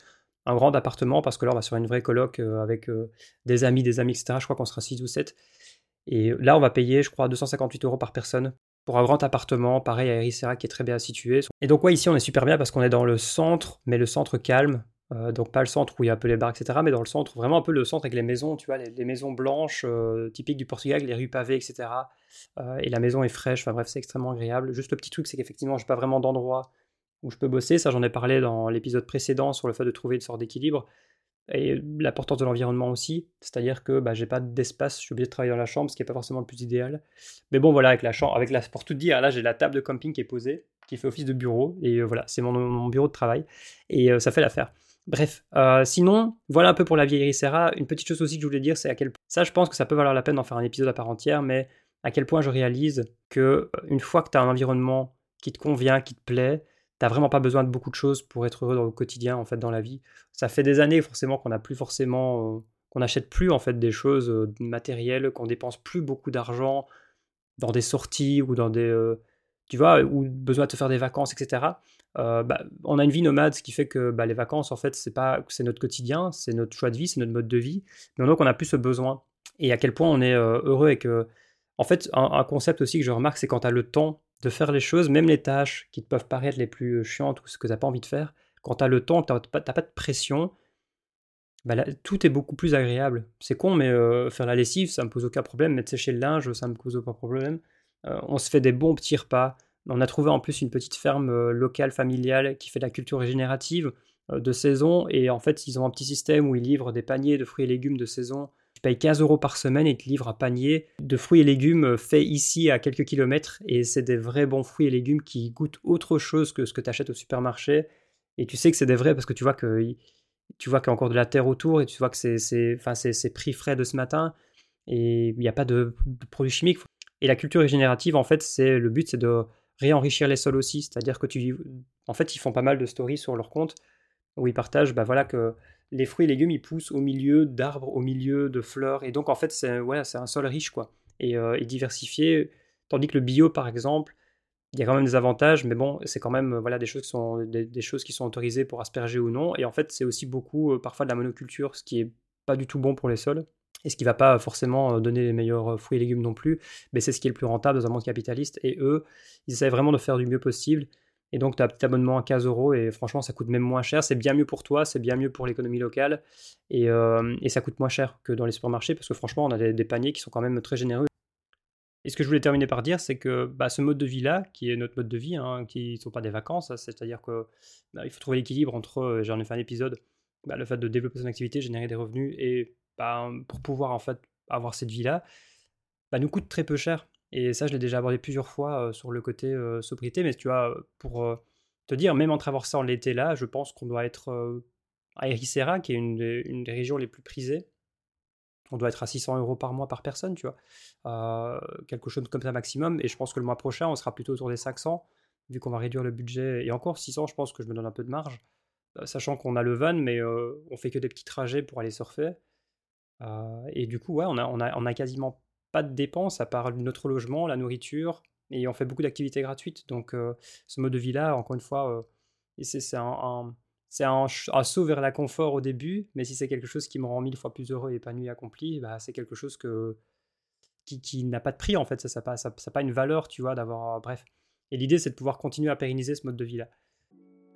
un grand appartement parce que là, on va sur une vraie coloc euh, avec euh, des amis, des amis, etc. Je crois qu'on sera 6 ou 7. Et là, on va payer, je crois, 258 euros par personne pour un grand appartement, pareil à Ericeira, qui est très bien situé. Et donc, ouais, ici, on est super bien parce qu'on est dans le centre, mais le centre calme. Euh, donc, pas le centre où il y a un peu les bars, etc., mais dans le centre, vraiment un peu le centre avec les maisons, tu vois, les, maisons blanches, typiques du Portugal, les rues pavées, etc. et la maison est fraîche, enfin bref, c'est extrêmement agréable. Juste le petit truc, c'est qu'effectivement, j'ai pas vraiment d'endroit où je peux bosser. Ça, j'en ai parlé dans l'épisode précédent sur le fait de trouver une sorte d'équilibre. Et l'importance de l'environnement aussi, c'est-à-dire que bah, j'ai pas d'espace, je suis obligé de travailler dans la chambre, ce qui n'est pas forcément le plus idéal. Mais bon, voilà, avec la chambre, avec la, pour tout dire, là j'ai la table de camping qui est posée, qui fait office de bureau, et euh, voilà, c'est mon, bureau de travail, et euh, ça fait l'affaire. Bref, euh, sinon, voilà un peu pour la vieille Serra. Une petite chose aussi que je voulais dire, c'est à quel point, ça je pense que ça peut valoir la peine d'en faire un épisode à part entière, mais à quel point je réalise que une fois que tu as un environnement qui te convient, qui te plaît, t'as vraiment pas besoin de beaucoup de choses pour être heureux dans le quotidien, en fait, dans la vie. Ça fait des années, forcément, qu'on n'a plus forcément, euh, qu'on n'achète plus, en fait, des choses euh, matérielles, qu'on dépense plus beaucoup d'argent dans des sorties ou dans des, euh, tu vois, ou besoin de te faire des vacances, etc. Bah, on a une vie nomade, ce qui fait que bah, les vacances, en fait, c'est pas, c'est notre quotidien, c'est notre choix de vie, c'est notre mode de vie. Mais donc, on a plus ce besoin. Et à quel point on est heureux et que, en fait, un, un concept aussi que je remarque, c'est quand tu as le temps de faire les choses, même les tâches qui te peuvent paraître les plus chiantes ou ce que tu n'as pas envie de faire, quand tu as le temps, tu n'as pas, de pression, bah tout est beaucoup plus agréable. C'est con, mais euh, faire la lessive, ça me pose aucun problème. Mettre sécher le linge, ça me pose aucun problème. Euh, on se fait des bons petits repas. On a trouvé en plus une petite ferme euh, locale, familiale, qui fait de la culture régénérative de saison. Et en fait, ils ont un petit système où ils livrent des paniers de fruits et légumes de saison tu payes 15 euros par semaine et te livrent un panier de fruits et légumes euh, faits ici à quelques kilomètres. Et c'est des vrais bons fruits et légumes qui goûtent autre chose que ce que tu achètes au supermarché. Et tu sais que c'est des vrais parce que tu vois que tu vois qu'il y a encore de la terre autour et tu vois que c'est enfin pris frais de ce matin et il n'y a pas de, produits chimiques. Et la culture régénérative, en fait, c'est le but, c'est de réenrichir les sols aussi. C'est-à-dire que tu, en fait, ils font pas mal de stories sur leur compte où ils partagent, bah voilà que les fruits et légumes, ils poussent au milieu d'arbres, au milieu de fleurs. Et donc, en fait, c'est un sol riche, quoi. Euh, et, diversifié. Tandis que le bio, par exemple, il y a quand même des avantages, mais bon, c'est quand même voilà, des, choses qui sont, des, choses qui sont autorisées pour asperger ou non. Et en fait, c'est aussi beaucoup, euh, parfois, de la monoculture, ce qui est pas du tout bon pour les sols. Et ce qui va pas forcément euh, donner les meilleurs fruits et légumes non plus, mais c'est ce qui est le plus rentable dans un monde capitaliste. Et eux, ils essaient vraiment de faire du mieux possible. Et donc, tu as un petit abonnement à 15 euros et franchement, ça coûte même moins cher. C'est bien mieux pour toi, c'est bien mieux pour l'économie locale et, euh, ça coûte moins cher que dans les supermarchés parce que franchement, on a des, paniers qui sont quand même très généreux. Et ce que je voulais terminer par dire, c'est que bah, ce mode de vie-là, qui est notre mode de vie, hein, qui ne sont pas des vacances, hein, c'est-à-dire qu'il bah, faut trouver l'équilibre entre, euh, j'en ai fait un épisode, bah, le fait de développer son activité, générer des revenus et pour pouvoir en fait avoir cette vie-là, nous coûte très peu cher. Et ça, je l'ai déjà abordé plusieurs fois sur le côté sobriété, mais tu vois, pour te dire, même en traversant l'été là, je pense qu'on doit être à Ericeira, qui est une des, régions les plus prisées. On doit être à 600 euros par mois par personne, tu vois. quelque chose comme ça maximum. Et je pense que le mois prochain, on sera plutôt autour des 500, vu qu'on va réduire le budget. Et encore 600, je pense que je me donne un peu de marge, sachant qu'on a le van, mais on fait que des petits trajets pour aller surfer. et du coup, ouais, on a, on a, on a quasiment pas de dépenses à part notre logement, la nourriture, et on fait beaucoup d'activités gratuites. Donc ce mode de vie-là, encore une fois, c'est un, c'est un, saut vers la confort au début, mais si c'est quelque chose qui me rend mille fois plus heureux et épanoui, accompli, bah, c'est quelque chose que, qui, n'a pas de prix en fait, ça n'a pas une valeur, tu vois, d'avoir... bref. Et l'idée, c'est de pouvoir continuer à pérenniser ce mode de vie-là.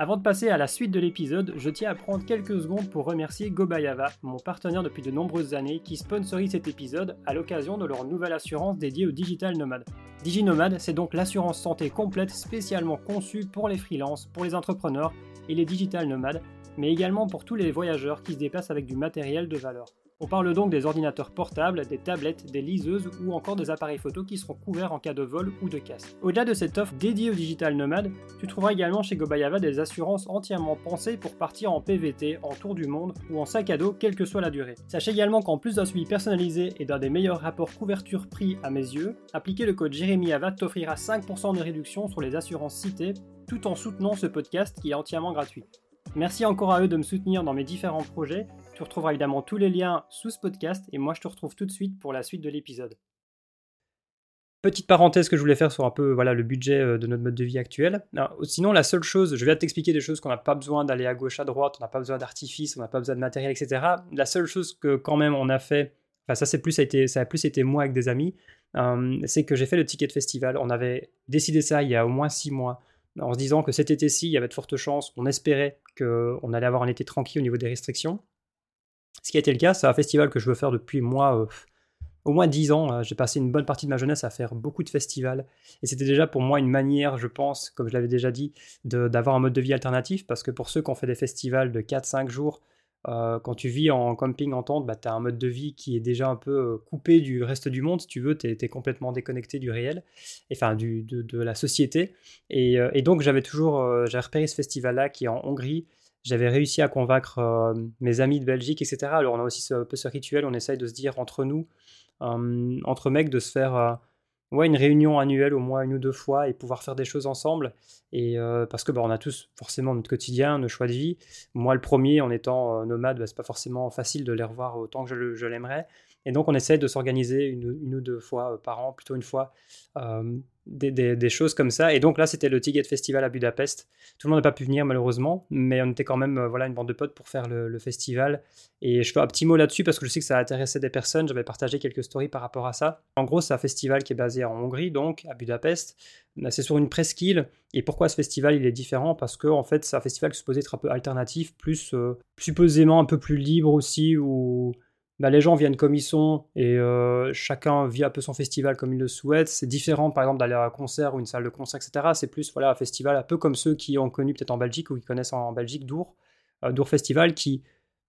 Avant de passer à la suite de l'épisode, je tiens à prendre quelques secondes pour remercier Gobayava, mon partenaire depuis de nombreuses années, qui sponsorise cet épisode à l'occasion de leur nouvelle assurance dédiée aux digital nomades. DigiNomad, c'est donc l'assurance santé complète spécialement conçue pour les freelances, pour les entrepreneurs et les digital nomades, mais également pour tous les voyageurs qui se déplacent avec du matériel de valeur. On parle donc des ordinateurs portables, des tablettes, des liseuses ou encore des appareils photo qui seront couverts en cas de vol ou de casse. Au-delà de cette offre dédiée aux digital nomades, tu trouveras également chez Gobayava des assurances entièrement pensées pour partir en PVT, en tour du monde ou en sac à dos, quelle que soit la durée. Sache également qu'en plus d'un suivi personnalisé et d'un des meilleurs rapports couverture-prix à mes yeux, appliquer le code JEREMIAVA t'offrira 5% de réduction sur les assurances citées tout en soutenant ce podcast qui est entièrement gratuit. Merci encore à eux de me soutenir dans mes différents projets. Tu retrouveras évidemment tous les liens sous ce podcast et moi je te retrouve tout de suite pour la suite de l'épisode. Petite parenthèse que je voulais faire sur un peu voilà, le budget euh, de notre mode de vie actuel. sinon, la seule chose, je vais t'expliquer des choses qu'on n'a pas besoin d'aller à gauche, à droite, on n'a pas besoin d'artifice, on n'a pas besoin de matériel, etc. La seule chose que quand même on a fait, enfin ça, c'est plus, ça, a été, plus été moi avec des amis, euh, c'est que j'ai fait le ticket de festival. On avait décidé ça il y a au moins six mois en se disant que cet été-ci, il y avait de fortes chances, on espérait qu'on allait avoir un été tranquille au niveau des restrictions. Ce qui a été le cas, c'est un festival que je veux faire depuis moi, euh, au moins 10 ans. Euh, j'ai passé une bonne partie de ma jeunesse à faire beaucoup de festivals. Et c'était déjà pour moi une manière, je pense, comme je l'avais déjà dit, d'avoir un mode de vie alternatif. Parce que pour ceux qui ont fait des festivals de 4-5 jours, euh, quand tu vis en camping en tente, bah, tu as un mode de vie qui est déjà un peu euh, coupé du reste du monde, si tu veux, tu es, complètement déconnecté du réel, enfin du, de, la société. Et, et donc j'avais toujours, repéré ce festival-là qui est en Hongrie, j'avais réussi à convaincre mes amis de Belgique, etc. Alors on a aussi un peu ce rituel, on essaye de se dire entre nous, entre mecs, de se faire ouais, une réunion annuelle au moins une ou deux fois et pouvoir faire des choses ensemble. Et euh, parce que bah, on a tous forcément notre quotidien, nos choix de vie. Moi, le premier, en étant euh, nomade, bah, c'est pas forcément facile de les revoir autant que je, l'aimerais. Et donc, on essaie de s'organiser une, ou deux fois euh, par an, plutôt une fois, des, choses comme ça. Et donc là, c'était le Ticket Festival à Budapest. Tout le monde n'a pas pu venir malheureusement, mais on était quand même euh, voilà une bande de potes pour faire le, festival. Et je fais un petit mot là-dessus parce que je sais que ça a intéressé des personnes. J'avais partagé quelques stories par rapport à ça. En gros, c'est un festival qui est basé en Hongrie, donc à Budapest. C'est sur une presqu'île. Et pourquoi ce festival il est différent? Parce que en fait, c'est un festival qui supposé être un peu alternatif, plus euh, supposément un peu plus libre aussi, ou bah, les gens viennent comme ils sont et euh, chacun vit un peu son festival comme il le souhaite. C'est différent, par exemple, d'aller à un concert ou une salle de concert, etc. C'est plus voilà, un festival un peu comme ceux qui ont connu peut-être en Belgique ou qui connaissent en Belgique Dour, euh, Dour Festival, qui,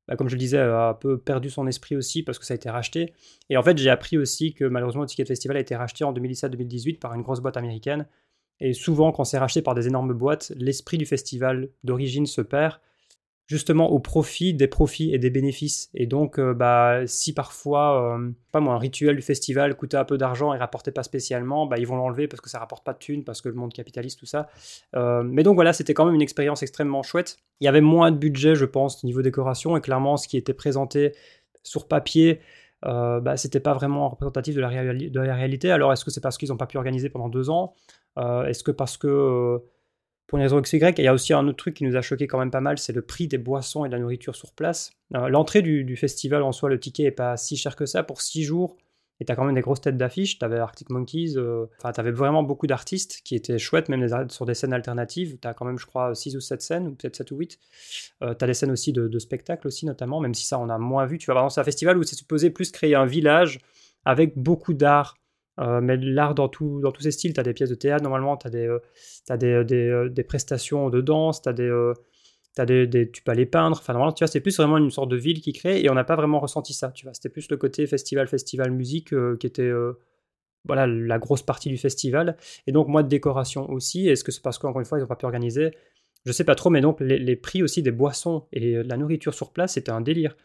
bah, comme je le disais, a un peu perdu son esprit aussi parce que ça a été racheté. Et en fait, j'ai appris aussi que malheureusement, le Ticket Festival a été racheté en 2017-2018 par une grosse boîte américaine. Et souvent, quand c'est racheté par des énormes boîtes, l'esprit du festival d'origine se perd justement au profit des profits et des bénéfices. Et donc, euh, bah, si parfois, euh, pas moi, un rituel du festival coûtait un peu d'argent et rapportait pas spécialement, bah, ils vont l'enlever parce que ça rapporte pas de thunes, parce que le monde capitaliste, tout ça. Euh, mais donc voilà, c'était quand même une expérience extrêmement chouette. Il y avait moins de budget, je pense, au niveau décoration, et clairement, ce qui était présenté sur papier, bah, c'était pas vraiment représentatif de la, de la réalité. Alors, est-ce que c'est parce qu'ils n'ont pas pu organiser pendant deux ans? Est-ce que parce que il y a aussi un autre truc qui nous a choqué quand même pas mal, c'est le prix des boissons et de la nourriture sur place. L'entrée du, festival en soi, le ticket est pas si cher que ça pour 6 jours. Et t'as quand même des grosses têtes d'affiche. T'avais Arctic Monkeys, euh, enfin t'avais vraiment beaucoup d'artistes qui étaient chouettes, même sur des scènes alternatives. T'as quand même, je crois, 6 ou 7 scènes, ou peut-être 7 ou 8. Euh, t'as des scènes aussi de, spectacles aussi, notamment, même si ça on a moins vu. Tu vas dans un festival où c'est supposé plus créer un village avec beaucoup d'art euh, mais l'art dans, tous ces styles, tu as des pièces de théâtre normalement, tu as, des, euh, euh, des, prestations de danse, as des, tu peux aller peindre. Enfin, normalement, tu vois, c'est plus vraiment une sorte de ville qui crée et on n'a pas vraiment ressenti ça. Tu vois, c'était plus le côté festival, festival musique qui était voilà, la grosse partie du festival. Et donc, moi, de décoration aussi. Est-ce que c'est parce qu'encore une fois, ils n'ont pas pu organiser? Je sais pas trop, mais donc, les, prix aussi des boissons et de la nourriture sur place, c'était un délire.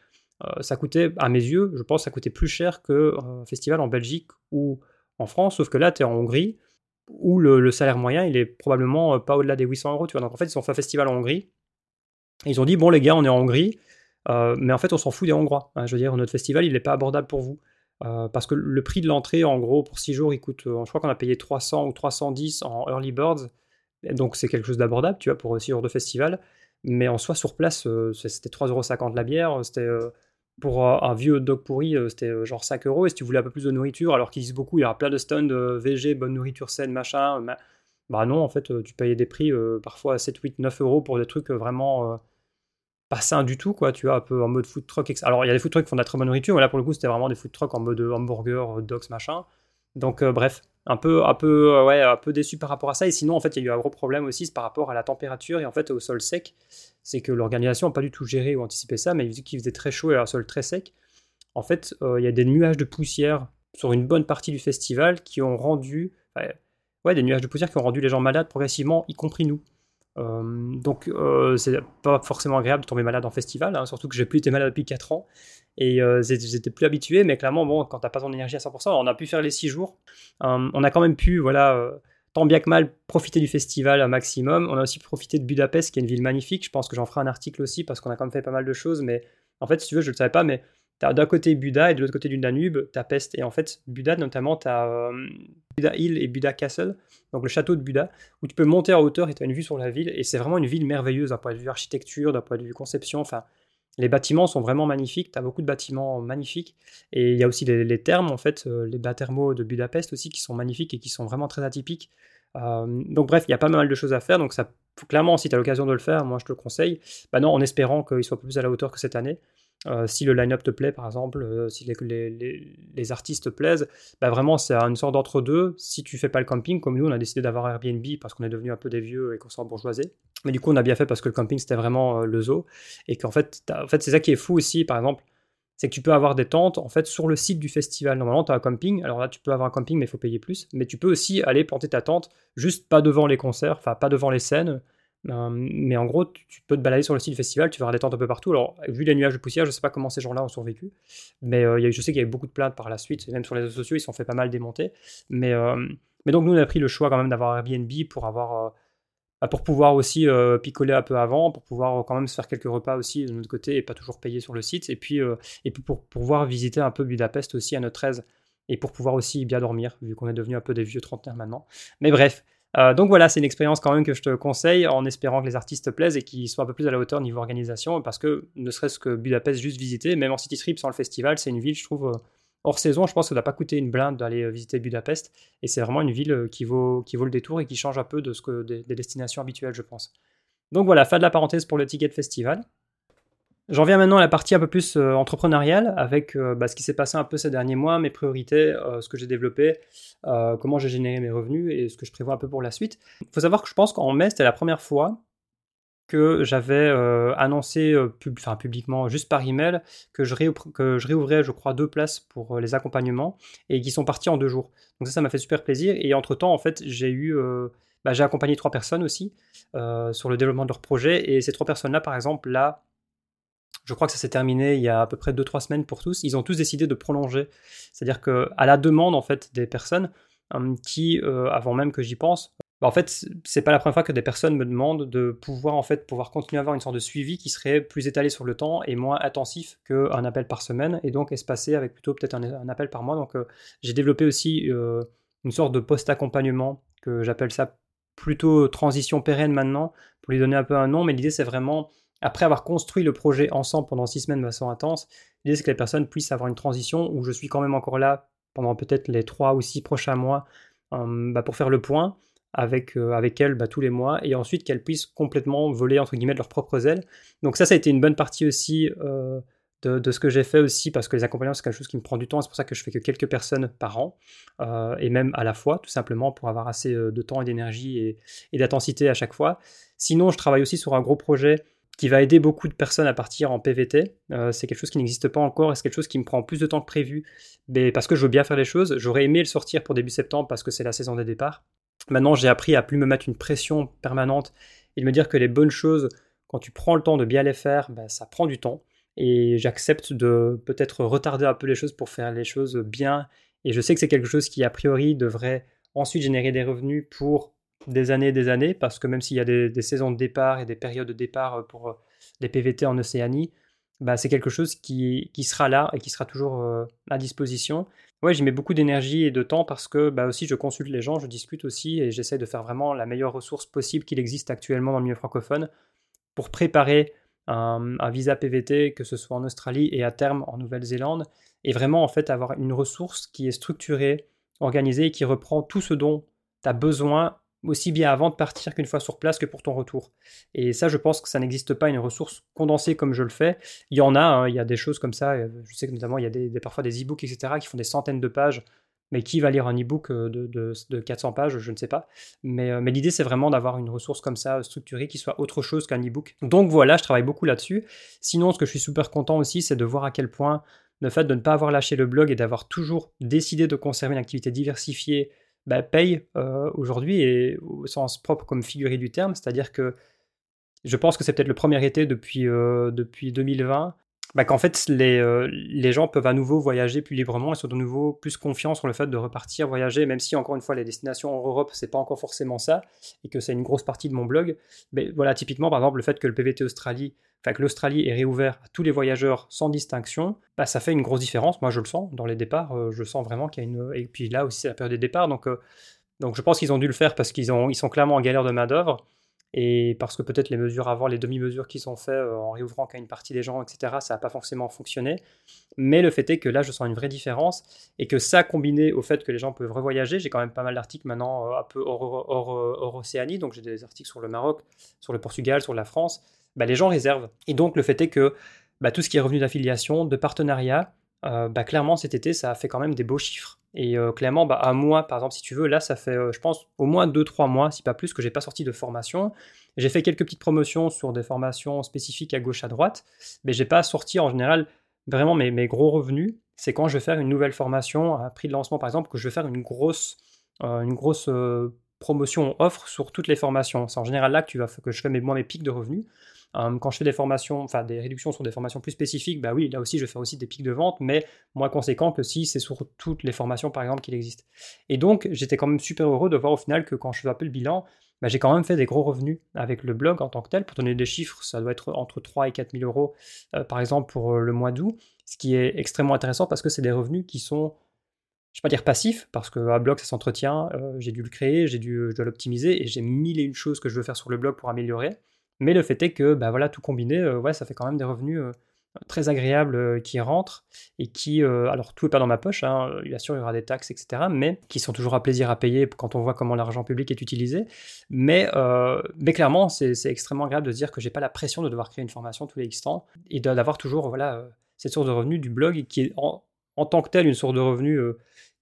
ça coûtait, à mes yeux, je pense, ça coûtait plus cher qu'un festival en Belgique ou en France, sauf que là, tu es en Hongrie, où le, salaire moyen, il est probablement euh, pas au-delà des 800 euros. Tu vois. Donc en fait, ils ont fait un festival en Hongrie. ils ont dit, bon les gars, on est en Hongrie, euh, mais en fait, on s'en fout des Hongrois. Hein. je veux dire, notre festival, il n'est pas abordable pour vous. parce que le prix de l'entrée, en gros, pour 6 jours, il coûte, je crois qu'on a payé 300 ou 310 en early birds. Donc c'est quelque chose d'abordable, tu vois, pour 6 jours de festival. Mais en soi, sur place, c'était 3,50€ la bière. C'était pour un vieux dog pourri, c'était genre 5 euros. Et si tu voulais un peu plus de nourriture, alors qu'ils disent beaucoup, il y a plein de stands VG, bonne nourriture saine, machin. Bah non, en fait, tu payais des prix parfois 7, 8, 9 euros pour des trucs vraiment pas sains du tout, quoi. Tu vois, un peu en mode food truck. Alors, il y a des food trucks qui font de la très bonne nourriture, mais là, pour le coup, c'était vraiment des food trucks en mode hamburger, dogs, machin. Donc, bref, un peu, un, peu, ouais, un peu déçu par rapport à ça. Et sinon, en fait, il y a eu un gros problème aussi par rapport à la température et en fait au sol sec. C'est que l'organisation n'a pas du tout géré ou anticipé ça, mais vu qu'il faisait très chaud et un sol très sec, en fait, il y a des nuages de poussière sur une bonne partie du festival qui ont rendu, ouais, des nuages de poussière qui ont rendu les gens malades progressivement, y compris nous. Euh, donc euh, c'est pas forcément agréable de tomber malade en festival, hein, surtout que j'ai plus été malade depuis 4 ans et euh, j'étais plus habitué, mais clairement bon quand t'as pas ton énergie à 100%, on a pu faire les 6 jours, on a quand même pu voilà tant bien que mal profiter du festival un maximum, on a aussi profité de Budapest qui est une ville magnifique, je pense que j'en ferai un article aussi parce qu'on a quand même fait pas mal de choses, mais en fait si tu veux je le savais pas mais T'as d'un côté Buda et de l'autre côté du Danube, t'as Pest. Et en fait, Buda, notamment, t'as euh, Buda Hill et Buda Castle, donc le château de Buda, où tu peux monter en hauteur et t'as une vue sur la ville. Et c'est vraiment une ville merveilleuse d'un point de vue architecture, d'un point de vue conception. Enfin, les bâtiments sont vraiment magnifiques. T'as beaucoup de bâtiments magnifiques. Et il y a aussi les, thermes, en fait, euh, les bas thermaux de Budapest aussi, qui sont magnifiques et qui sont vraiment très atypiques. Euh, donc bref, il y a pas mal de choses à faire. Donc clairement, si tu as l'occasion de le faire, moi je te le conseille. Bah non, en espérant qu'il soit plus à la hauteur que cette année. Euh, si le line-up te plaît, par exemple, euh, si les, les, les, artistes plaisent, bah vraiment c'est une sorte d'entre-deux. Si tu fais pas le camping, comme nous, on a décidé d'avoir Airbnb parce qu'on est devenu un peu des vieux et qu'on s'en bourgeoisé. Mais du coup, on a bien fait parce que le camping c'était vraiment euh, le zoo. Et qu'en fait, en fait c'est ça qui est fou aussi, par exemple, c'est que tu peux avoir des tentes en fait sur le site du festival. Normalement, tu as un camping. Alors là, tu peux avoir un camping, mais il faut payer plus. Mais tu peux aussi aller planter ta tente juste pas devant les concerts, enfin pas devant les scènes euh, mais en gros, tu, peux te balader sur le site festival, tu vas des tentes un peu partout. Alors, vu les nuages de poussière, je sais pas comment ces gens-là ont survécu, mais euh, je sais qu'il y a eu beaucoup de plaintes par la suite, même sur les réseaux sociaux, ils se sont fait pas mal démonter. Mais, euh, mais donc, nous, on a pris le choix quand même d'avoir Airbnb pour avoir. Bah, pour pouvoir aussi picoler un peu avant, pour pouvoir quand même se faire quelques repas aussi de notre côté et pas toujours payer sur le site, et puis, et puis pour pouvoir visiter un peu Budapest aussi à notre aise, et pour pouvoir aussi bien dormir, vu qu'on est devenu un peu des vieux trentenaires maintenant. Mais bref, euh, donc voilà, c'est une expérience quand même que je te conseille en espérant que les artistes te plaisent et qu'ils soient un peu plus à la hauteur niveau organisation parce que ne serait-ce que Budapest juste visiter, même en city trip sans le festival, c'est une ville, je trouve, euh, hors saison, je pense que ça n'a pas coûté une blinde d'aller euh, visiter Budapest et c'est vraiment une ville qui vaut, qui vaut le détour et qui change un peu de ce que des, des destinations habituelles, je pense. Donc voilà, fin de la parenthèse pour le ticket festival. J'en viens maintenant à la partie un peu plus euh, entrepreneuriale, avec euh, bah, ce qui s'est passé un peu ces derniers mois, mes priorités, euh, ce que j'ai développé, comment j'ai généré mes revenus et ce que je prévois un peu pour la suite. Il faut savoir que je pense qu'en mai, c'était la première fois que j'avais annoncé publiquement, juste par email, que je, que je réouvrais, je crois, deux places pour les accompagnements et qui sont partis en deux jours. Donc ça, ça m'a fait super plaisir. Et entre-temps, en fait, j'ai eu... Bah, j'ai accompagné trois personnes aussi sur le développement de leur projet. Et ces trois personnes-là, par exemple, là, je crois que ça s'est terminé il y a à peu près 2-3 semaines pour tous. Ils ont tous décidé de prolonger. C'est-à-dire qu'à la demande en fait des personnes euh, qui, euh, avant même que j'y pense, bah, en fait, c'est pas la première fois que des personnes me demandent de pouvoir en fait pouvoir continuer à avoir une sorte de suivi qui serait plus étalé sur le temps et moins intensif qu'un appel par semaine et donc espacé avec plutôt peut-être un, appel par mois. Donc euh, j'ai développé aussi une sorte de post-accompagnement que j'appelle ça plutôt transition pérenne maintenant pour lui donner un peu un nom, mais l'idée c'est vraiment après avoir construit le projet ensemble pendant six semaines de façon intense, l'idée c'est que les personnes puissent avoir une transition où je suis quand même encore là pendant peut-être les trois ou six prochains mois euh, bah, pour faire le point avec, euh, avec elles bah, tous les mois et ensuite qu'elles puissent complètement voler entre guillemets de leurs propres ailes. Donc ça, ça a été une bonne partie aussi euh, de, ce que j'ai fait aussi parce que les accompagnements c'est quelque chose qui me prend du temps. C'est pour ça que je fais que quelques personnes par an et même à la fois, tout simplement pour avoir assez de temps et d'énergie et d'intensité à chaque fois. Sinon, je travaille aussi sur un gros projet qui va aider beaucoup de personnes à partir en PVT. Euh, c'est quelque chose qui n'existe pas encore et c'est quelque chose qui me prend plus de temps que prévu. Mais parce que je veux bien faire les choses, j'aurais aimé le sortir pour début septembre parce que c'est la saison des départs. Maintenant, j'ai appris à plus me mettre une pression permanente et de me dire que les bonnes choses, quand tu prends le temps de bien les faire, bah, ça prend du temps. Et j'accepte de peut-être retarder un peu les choses pour faire les choses bien. Et je sais que c'est quelque chose qui, a priori, devrait ensuite générer des revenus pour des années et des années, parce que même s'il y a des, saisons de départ et des périodes de départ euh, pour euh, les PVT en Océanie, bah, c'est quelque chose qui, qui, sera là et qui sera toujours à disposition. Ouais, j'y mets beaucoup d'énergie et de temps parce que bah, aussi je consulte les gens, je discute aussi et j'essaie de faire vraiment la meilleure ressource possible qu'il existe actuellement dans le milieu francophone pour préparer un, un, visa PVT, que ce soit en Australie et à terme en Nouvelle-Zélande, et vraiment en fait avoir une ressource qui est structurée, organisée et qui reprend tout ce dont tu as besoin aussi bien avant de partir qu'une fois sur place que pour ton retour. Et ça, je pense que ça n'existe pas une ressource condensée comme je le fais. Il y en a, hein, il y a des choses comme ça. Euh, je sais que notamment, il y a des, parfois des e-books, etc., qui font des centaines de pages. Mais qui va lire un e-book euh, de, de, 400 pages Je ne sais pas. Mais, euh, mais l'idée, c'est vraiment d'avoir une ressource comme ça, structurée, qui soit autre chose qu'un e-book. Donc voilà, je travaille beaucoup là-dessus. Sinon, ce que je suis super content aussi, c'est de voir à quel point le fait de ne pas avoir lâché le blog et d'avoir toujours décidé de conserver une activité diversifiée, bah, paye euh, aujourd'hui et au sens propre comme figuré du terme, c'est-à-dire que je pense que c'est peut-être le premier été depuis, euh, depuis 2020, bah, qu'en fait les, euh, les gens peuvent à nouveau voyager plus librement et sont de nouveau plus confiants sur le fait de repartir voyager, même si encore une fois les destinations en Europe c'est pas encore forcément ça et que c'est une grosse partie de mon blog. Mais voilà, typiquement par exemple le fait que le PVT Australie enfin que l'Australie est réouvert à tous les voyageurs sans distinction, bah, ça fait une grosse différence. Moi, je le sens dans les départs, euh, je sens vraiment qu'il y a une. Et puis là aussi, c'est la période des départs, donc, euh, donc je pense qu'ils ont dû le faire parce qu'ils ils sont clairement en galère de main-d'œuvre et parce que peut-être les mesures avant, les demi-mesures qu'ils ont fait euh, en réouvrant qu'à une partie des gens, etc., ça n'a pas forcément fonctionné. Mais le fait est que là, je sens une vraie différence et que ça, combiné au fait que les gens peuvent revoyager, j'ai quand même pas mal d'articles maintenant un peu hors, hors Océanie, donc j'ai des articles sur le Maroc, sur le Portugal, sur la France bah, les gens réservent. Et donc le fait est que bah, tout ce qui est revenu d'affiliation, de partenariat, euh, bah, clairement cet été ça a fait quand même des beaux chiffres. Et euh, clairement, bah, à moi, par exemple, si tu veux, là, ça fait, euh, je pense, au moins 2-3 mois, si pas plus, que j'ai pas sorti de formation. J'ai fait quelques petites promotions sur des formations spécifiques à gauche, à droite, mais j'ai pas sorti en général vraiment mes, mes gros revenus. C'est quand je vais faire une nouvelle formation à prix de lancement, par exemple, que je vais faire une grosse, une grosse promotion offre sur toutes les formations. C'est en général là que, tu vas, que je fais mes, mes pics de revenus. Hum, quand je fais des formations, enfin des réductions sur des formations plus spécifiques, bah oui, là aussi je faire aussi des pics de vente, mais moins conséquents que si c'est sur toutes les formations par exemple qu'il existe. Et donc j'étais quand même super heureux de voir au final que quand je fais un peu le bilan, bah, j'ai quand même fait des gros revenus avec le blog en tant que tel. Pour donner des chiffres, ça doit être entre 3 et 4 000 euros euh, par exemple pour euh, le mois d'août, ce qui est extrêmement intéressant parce que c'est des revenus qui sont je ne vais pas dire passifs, parce qu'un blog ça s'entretient, euh, j'ai dû le créer, j'ai dû, je dois l'optimiser et j'ai mille et une choses que je veux faire sur le blog pour améliorer. Mais le fait est que bah voilà, tout combiné, euh, ouais, ça fait quand même des revenus euh, très agréables euh, qui rentrent et qui, alors tout n'est pas dans ma poche, hein, bien sûr il y aura des taxes, etc., mais qui sont toujours à plaisir à payer quand on voit comment l'argent public est utilisé. Mais, mais clairement, c'est extrêmement agréable de se dire que j'ai pas la pression de devoir créer une formation tous les X temps et d'avoir toujours voilà, cette source de revenus du blog qui est en, en tant que telle une source de revenus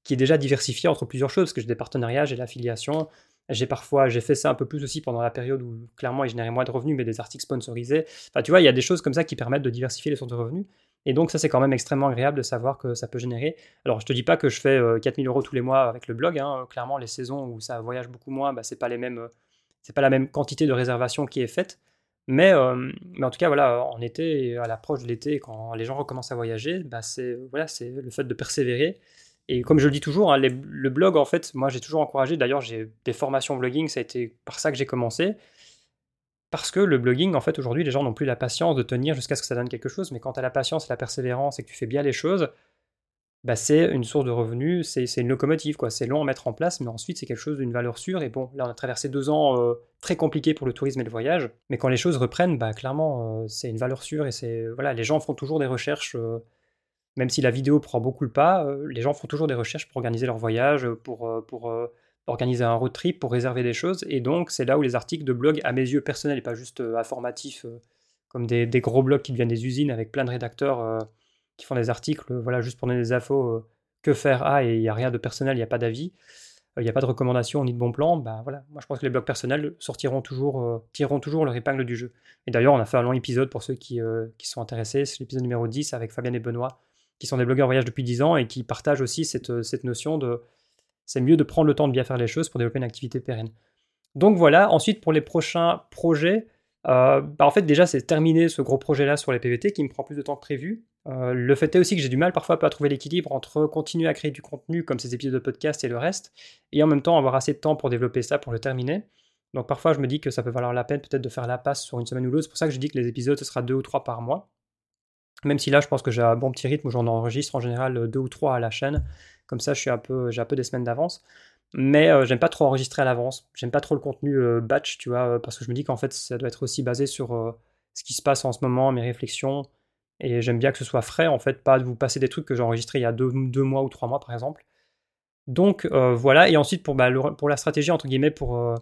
qui est déjà diversifiée entre plusieurs choses, parce que j'ai des partenariats, j'ai l'affiliation, j'ai parfois, j'ai fait ça un peu plus aussi pendant la période où clairement il générait moins de revenus, mais des articles sponsorisés. Enfin, tu vois, il y a des choses comme ça qui permettent de diversifier les sources de revenus. Et donc, ça, c'est quand même extrêmement agréable de savoir que ça peut générer. Alors, je te dis pas que je fais 4000 euh, euros tous les mois avec le blog. Hein. Clairement, les saisons où ça voyage beaucoup moins, bah, c'est pas les mêmes, c'est pas la même quantité de réservation qui est faite. Mais, euh, mais en tout cas, voilà, en été, à l'approche de l'été, quand les gens recommencent à voyager, bah, c'est voilà, c'est le fait de persévérer et comme je le dis toujours, hein, le blog, en fait, moi j'ai toujours encouragé, d'ailleurs j'ai des formations blogging, ça a été par ça que j'ai commencé, parce que le blogging, en fait, aujourd'hui, les gens n'ont plus la patience de tenir jusqu'à ce que ça donne quelque chose, mais quand tu as la patience et la persévérance et que tu fais bien les choses, bah, c'est une source de revenus, c'est une locomotive, quoi. C'est long à mettre en place, mais ensuite c'est quelque chose d'une valeur sûre. Et bon, là on a traversé deux ans euh, très compliqués pour le tourisme et le voyage, mais quand les choses reprennent, bah, clairement, euh, c'est une valeur sûre et c'est voilà, les gens font toujours des recherches. Euh, même si la vidéo prend beaucoup le pas, euh, les gens font toujours des recherches pour organiser leur voyage, pour, euh, pour euh, organiser un road trip, pour réserver des choses. Et donc, c'est là où les articles de blog, à mes yeux personnels, et pas juste informatifs, comme des, gros blogs qui deviennent des usines avec plein de rédacteurs qui font des articles, voilà, juste pour donner des infos, que faire Ah, et il n'y a rien de personnel, il n'y a pas d'avis, il n'y a pas de recommandations ni de bon plan. Bah voilà, moi je pense que les blogs personnels sortiront toujours, tireront toujours leur épingle du jeu. Et d'ailleurs, on a fait un long épisode pour ceux qui, qui sont intéressés, c'est l'épisode numéro 10 avec Fabien et Benoît qui sont des blogueurs voyage depuis 10 ans et qui partagent aussi cette, euh, cette notion de c'est mieux de prendre le temps de bien faire les choses pour développer une activité pérenne. Donc voilà, ensuite pour les prochains projets, euh, bah en fait déjà c'est terminer ce gros projet-là sur les PVT qui me prend plus de temps que prévu. Euh, le fait est aussi que j'ai du mal parfois à trouver l'équilibre entre continuer à créer du contenu comme ces épisodes de podcast et le reste, et en même temps avoir assez de temps pour développer ça, pour le terminer. Donc parfois je me dis que ça peut valoir la peine peut-être de faire la passe sur une semaine ou l'autre, c'est pour ça que je dis que les épisodes ce sera deux ou trois par mois. Même si là, je pense que j'ai un bon petit rythme où j'en enregistre en général deux ou trois à la chaîne. Comme ça, un j'ai un peu des semaines d'avance. Mais euh, j'aime pas trop enregistrer à l'avance. J'aime pas trop le contenu euh, batch, tu vois, parce que je me dis qu'en fait, ça doit être aussi basé sur euh, ce qui se passe en ce moment, mes réflexions. Et j'aime bien que ce soit frais, en fait, pas de vous passer des trucs que j'ai enregistrés il y a deux, mois ou trois mois, par exemple. Donc voilà, et ensuite pour, bah, pour la stratégie, entre guillemets, pour,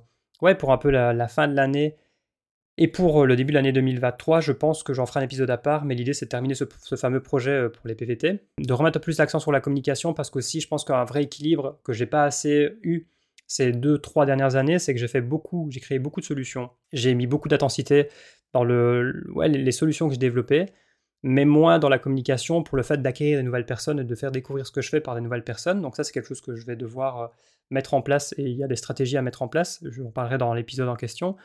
ouais, pour un peu la fin de l'année et pour euh, le début de l'année 2023, je pense que j'en ferai un épisode à part, mais l'idée c'est de terminer ce, fameux projet euh, pour les PVT, de remettre plus l'accent sur la communication parce qu'aussi je pense qu'un vrai équilibre que j'ai pas assez eu ces deux, trois dernières années, c'est que j'ai fait beaucoup, j'ai créé beaucoup de solutions, j'ai mis beaucoup d'intensité dans le, les solutions que j'ai développées, mais moins dans la communication pour le fait d'acquérir des nouvelles personnes et de faire découvrir ce que je fais par des nouvelles personnes. Donc ça c'est quelque chose que je vais devoir euh, mettre en place et il y a des stratégies à mettre en place, je en parlerai dans l'épisode en question.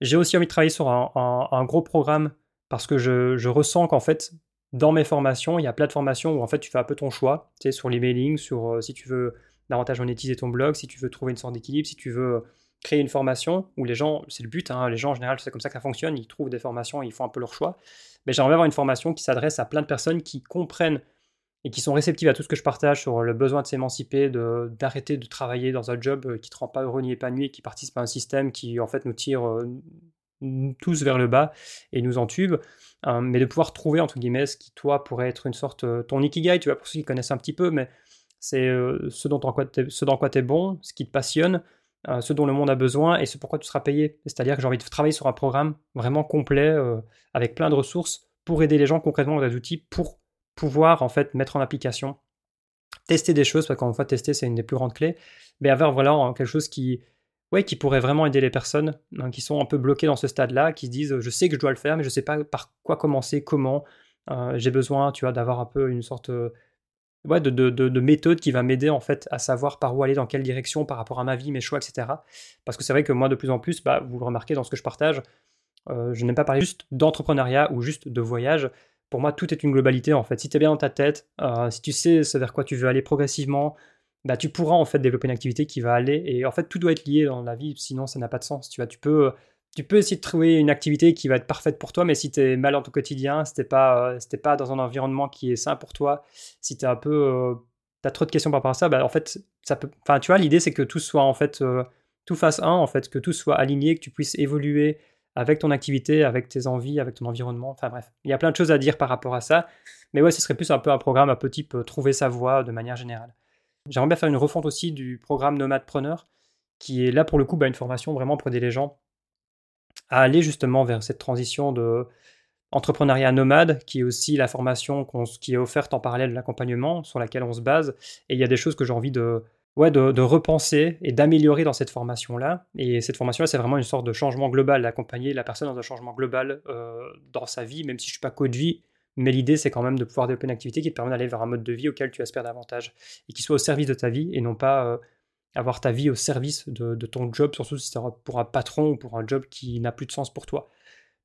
J'ai aussi envie de travailler sur un, gros programme parce que je, ressens qu'en fait, dans mes formations, il y a plein de formations où en fait tu fais un peu ton choix, tu sais, sur l'emailing, sur euh, si tu veux davantage monétiser ton blog, si tu veux trouver une sorte d'équilibre, si tu veux créer une formation où les gens, c'est le but, hein, les gens en général, c'est comme ça que ça fonctionne, ils trouvent des formations ils font un peu leur choix. Mais j'aimerais avoir une formation qui s'adresse à plein de personnes qui comprennent et qui sont réceptives à tout ce que je partage sur le besoin de s'émanciper, d'arrêter de, travailler dans un job euh, qui ne te rend pas heureux ni épanoui, qui participe à un système qui en fait nous tire euh, tous vers le bas et nous entube, mais de pouvoir trouver entre guillemets ce qui toi pourrait être une sorte euh, ton ikigai, tu vois, pour ceux qui connaissent un petit peu, mais c'est ce dans quoi tu es bon, ce qui te passionne, ce dont le monde a besoin et ce pourquoi tu seras payé. C'est-à-dire que j'ai envie de travailler sur un programme vraiment complet, avec plein de ressources, pour aider les gens concrètement dans des outils pour pouvoir en fait mettre en application, tester des choses, parce qu'en fait tester c'est une des plus grandes clés, mais avoir voilà quelque chose qui, ouais, qui pourrait vraiment aider les personnes hein, qui sont un peu bloquées dans ce stade-là, qui se disent je sais que je dois le faire, mais je sais pas par quoi commencer, comment. Euh, j'ai besoin, tu vois, d'avoir un peu une sorte de, de, méthode qui va m'aider en fait à savoir par où aller, dans quelle direction par rapport à ma vie, mes choix, etc. Parce que c'est vrai que moi de plus en plus, bah, vous le remarquez dans ce que je partage, euh, je n'aime pas parler juste d'entrepreneuriat ou juste de voyage pour moi, tout est une globalité en fait. Si tu es bien dans ta tête, euh, si tu sais vers quoi tu veux aller progressivement, bah, tu pourras en fait développer une activité qui va aller. Et en fait, tout doit être lié dans la vie, sinon ça n'a pas de sens. Tu vois, tu peux, tu peux essayer de trouver une activité qui va être parfaite pour toi, mais si tu es mal dans ton quotidien, si tu pas, euh, pas dans un environnement qui est sain pour toi, si tu un peu, euh, as trop de questions par rapport à ça, bah, en fait, ça peut. Enfin, tu vois, l'idée c'est que tout soit en fait, tout fasse un, en fait, que tout soit aligné, que tu puisses évoluer avec ton activité, avec tes envies, avec ton environnement. Enfin bref, il y a plein de choses à dire par rapport à ça. Mais ouais, ce serait plus un peu un programme un peu type euh, trouver sa voie de manière générale. J'aimerais bien faire une refonte aussi du programme Nomadpreneur, qui est là pour le coup bah, une formation vraiment pour aider les gens à aller justement vers cette transition de entrepreneuriat nomade, qui est aussi la formation qui est offerte en parallèle de l'accompagnement sur laquelle on se base. Et il y a des choses que j'ai envie de, ouais, de, repenser et d'améliorer dans cette formation-là. Et cette formation-là, c'est vraiment une sorte de changement global, d'accompagner la personne dans un changement global euh, dans sa vie, même si je ne suis pas coach vie. Mais l'idée, c'est quand même de pouvoir développer une activité qui te permet d'aller vers un mode de vie auquel tu aspires davantage et qui soit au service de ta vie et non pas euh, avoir ta vie au service de, ton job, surtout si c'est pour un patron ou pour un job qui n'a plus de sens pour toi.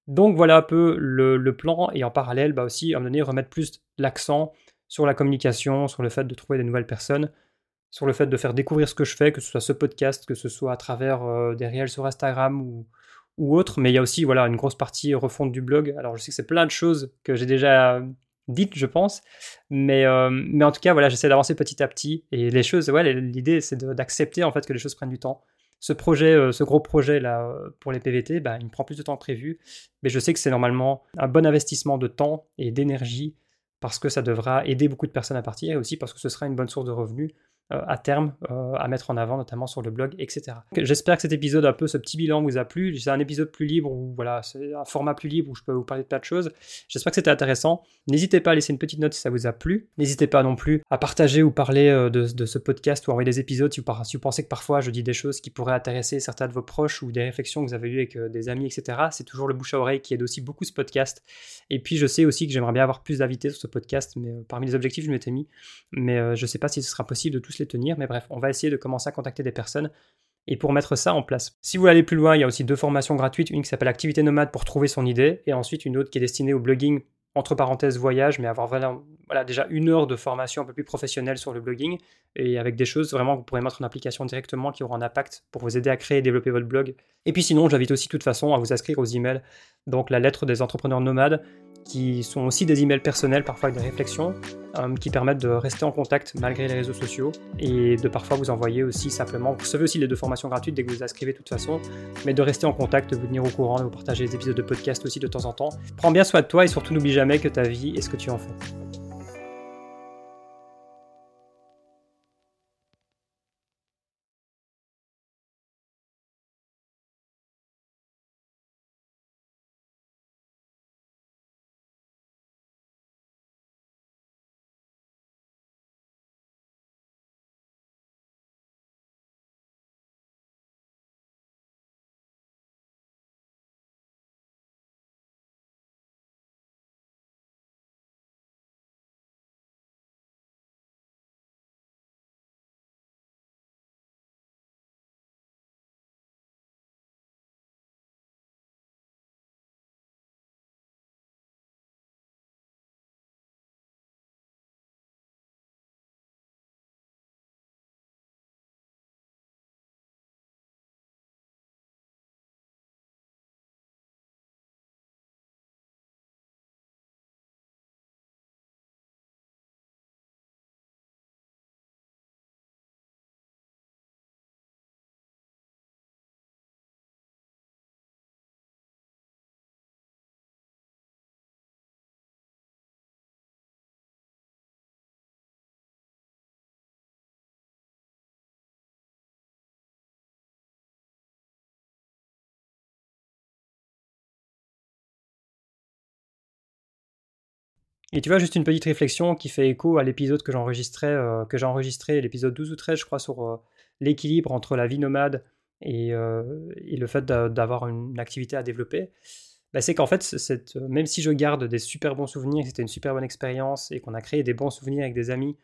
Donc voilà un peu le, plan et en parallèle, bah aussi, à un moment donné, remettre plus l'accent sur la communication, sur le fait de trouver des nouvelles personnes, sur le fait de faire découvrir ce que je fais, que ce soit ce podcast, que ce soit à travers euh, des réels sur Instagram ou, ou autre. Mais il y a aussi voilà, une grosse partie refonte du blog. Alors je sais que c'est plein de choses que j'ai déjà dites, je pense. Mais, euh, mais en tout cas, voilà, j'essaie d'avancer petit à petit. Et les choses, ouais, l'idée, c'est d'accepter en fait que les choses prennent du temps. Ce projet, euh, ce gros projet là pour les PVT, bah, il me prend plus de temps que prévu. Mais je sais que c'est normalement un bon investissement de temps et d'énergie parce que ça devra aider beaucoup de personnes à partir et aussi parce que ce sera une bonne source de revenus à terme euh, à mettre en avant, notamment sur le blog, etc. J'espère que cet épisode, un peu ce petit bilan, vous a plu. C'est un épisode plus libre, où voilà, c'est un format plus libre où je peux vous parler de plein de choses. J'espère que c'était intéressant. N'hésitez pas à laisser une petite note si ça vous a plu. N'hésitez pas non plus à partager ou parler euh, de, ce podcast ou envoyer des épisodes si vous, pensez que parfois je dis des choses qui pourraient intéresser certains de vos proches ou des réflexions que vous avez eues avec des amis, etc. C'est toujours le bouche à oreille qui aide aussi beaucoup ce podcast. Et puis je sais aussi que j'aimerais bien avoir plus d'invités sur ce podcast, mais parmi les objectifs, je m'étais mis. Mais je ne sais pas si ce sera possible de tous les tenir, mais bref, on va essayer de commencer à contacter des personnes et pour mettre ça en place. Si vous voulez aller plus loin, il y a aussi deux formations gratuites, une qui s'appelle Activité Nomade pour trouver son idée, et ensuite une autre qui est destinée au blogging, entre parenthèses voyage, mais avoir voilà, déjà une heure de formation un peu plus professionnelle sur le blogging, et avec des choses vraiment que vous pourrez mettre en application directement qui auront un impact pour vous aider à créer et développer votre blog. Et puis sinon, j'invite aussi de toute façon à vous inscrire aux emails, donc la lettre des entrepreneurs nomades, qui sont aussi des emails personnels, parfois avec des réflexions, euh, qui permettent de rester en contact malgré les réseaux sociaux et de parfois vous envoyer aussi simplement, vous recevez aussi les deux formations gratuites dès que vous vous inscrivez de toute façon, mais de rester en contact, de vous tenir au courant, de vous partager des épisodes de podcast aussi de temps en temps. Prends bien soin de toi et surtout n'oublie jamais que ta vie est ce que tu en fais. Et tu vois, juste une petite réflexion qui fait écho à l'épisode que j'enregistrais, euh, que j'ai enregistré, l'épisode 12 ou 13, je crois, sur euh, l'équilibre entre la vie nomade et, euh, le fait d'avoir une activité à développer. Bah, c'est qu'en fait, cette, même si je garde des super bons souvenirs, c'était une super bonne expérience et qu'on a créé des bons souvenirs avec des amis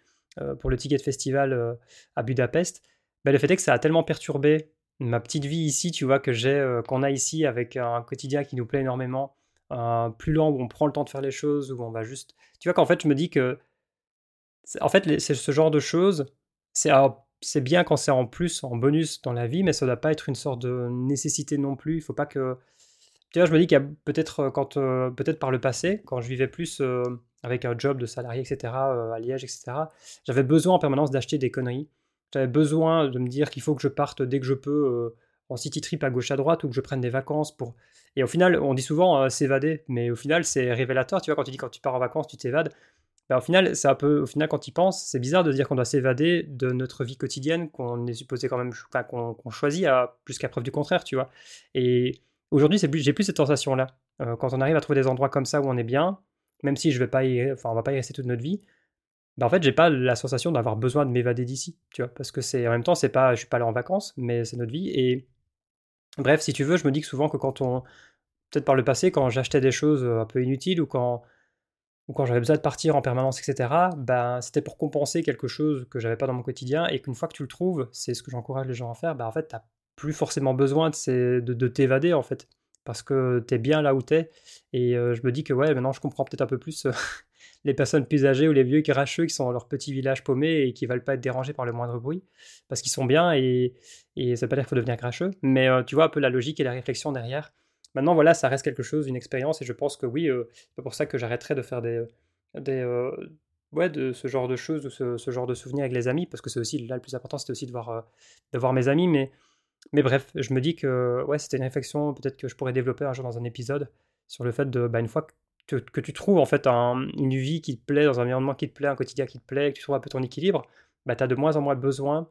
pour le ticket de festival à Budapest, bah, le fait est que ça a tellement perturbé ma petite vie ici, tu vois, que j'ai, qu'on a ici avec un quotidien qui nous plaît énormément, plus lent où on prend le temps de faire les choses, où on va juste. Tu vois qu'en fait, je me dis que. En fait, c'est ce genre de choses, c'est bien quand c'est en plus, en bonus dans la vie, mais ça ne doit pas être une sorte de nécessité non plus. Il faut pas que. Tu vois, je me dis qu'il y a peut-être euh, quand euh, peut-être par le passé, quand je vivais plus euh, avec un job de salarié, etc., à Liège, etc., j'avais besoin en permanence d'acheter des conneries. J'avais besoin de me dire qu'il faut que je parte dès que je peux en city trip à gauche à droite ou que je prenne des vacances pour. Et au final, on dit souvent euh, s'évader, mais au final, c'est révélateur. Tu vois, quand tu dis quand tu pars en vacances, tu t'évades. Ben, au final, c'est un peu. Au final, quand tu penses, c'est bizarre de dire qu'on doit s'évader de notre vie quotidienne, qu'on est supposé quand même, qu'on choisit à plus qu'à preuve du contraire, tu vois. Et aujourd'hui, j'ai plus cette sensation-là. Euh, quand on arrive à trouver des endroits comme ça où on est bien, même si je vais pas enfin, on va pas y rester toute notre vie, ben, en fait, j'ai pas la sensation d'avoir besoin de m'évader d'ici, tu vois, parce que c'est en même temps, c'est pas, je suis pas là en vacances, mais c'est notre vie et Bref, si tu veux, je me dis que souvent que quand on, peut-être par le passé, quand j'achetais des choses euh, un peu inutiles ou quand, ou quand j'avais besoin de partir en permanence, etc., ben, c'était pour compenser quelque chose que j'avais pas dans mon quotidien et qu'une fois que tu le trouves, c'est ce que j'encourage les gens à faire, ben, en fait, tu n'as plus forcément besoin de, de, t'évader, en fait, parce que tu es bien là où tu es. Et euh, je me dis que, ouais, maintenant, je comprends peut-être un peu plus euh, les personnes plus âgées ou les vieux cracheux qui sont dans leur petit village paumé et qui veulent pas être dérangés par le moindre bruit, parce qu'ils sont bien et, et ça veut pas dire qu'il faut devenir cracheux, mais euh, tu vois un peu la logique et la réflexion derrière. Maintenant, voilà, ça reste quelque chose, une expérience, et je pense que oui, euh, c'est pour ça que j'arrêterai de faire des, des euh, ouais, de ce genre de choses, ce, ce, genre de souvenirs avec les amis, parce que c'est aussi là le plus important, c'était aussi de voir, de voir mes amis, mais, mais bref, je me dis que ouais, c'était une réflexion peut-être que je pourrais développer un jour dans un épisode sur le fait de, bah, une fois que que, tu trouves en fait une vie qui te plaît, dans un environnement qui te plaît, un quotidien qui te plaît, que tu trouves un peu ton équilibre, bah, tu as de moins en moins besoin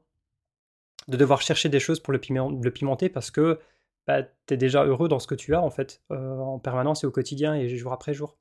de devoir chercher des choses pour le, pimenter parce que bah, tu es déjà heureux dans ce que tu as en fait, euh, en permanence et au quotidien et jour après jour.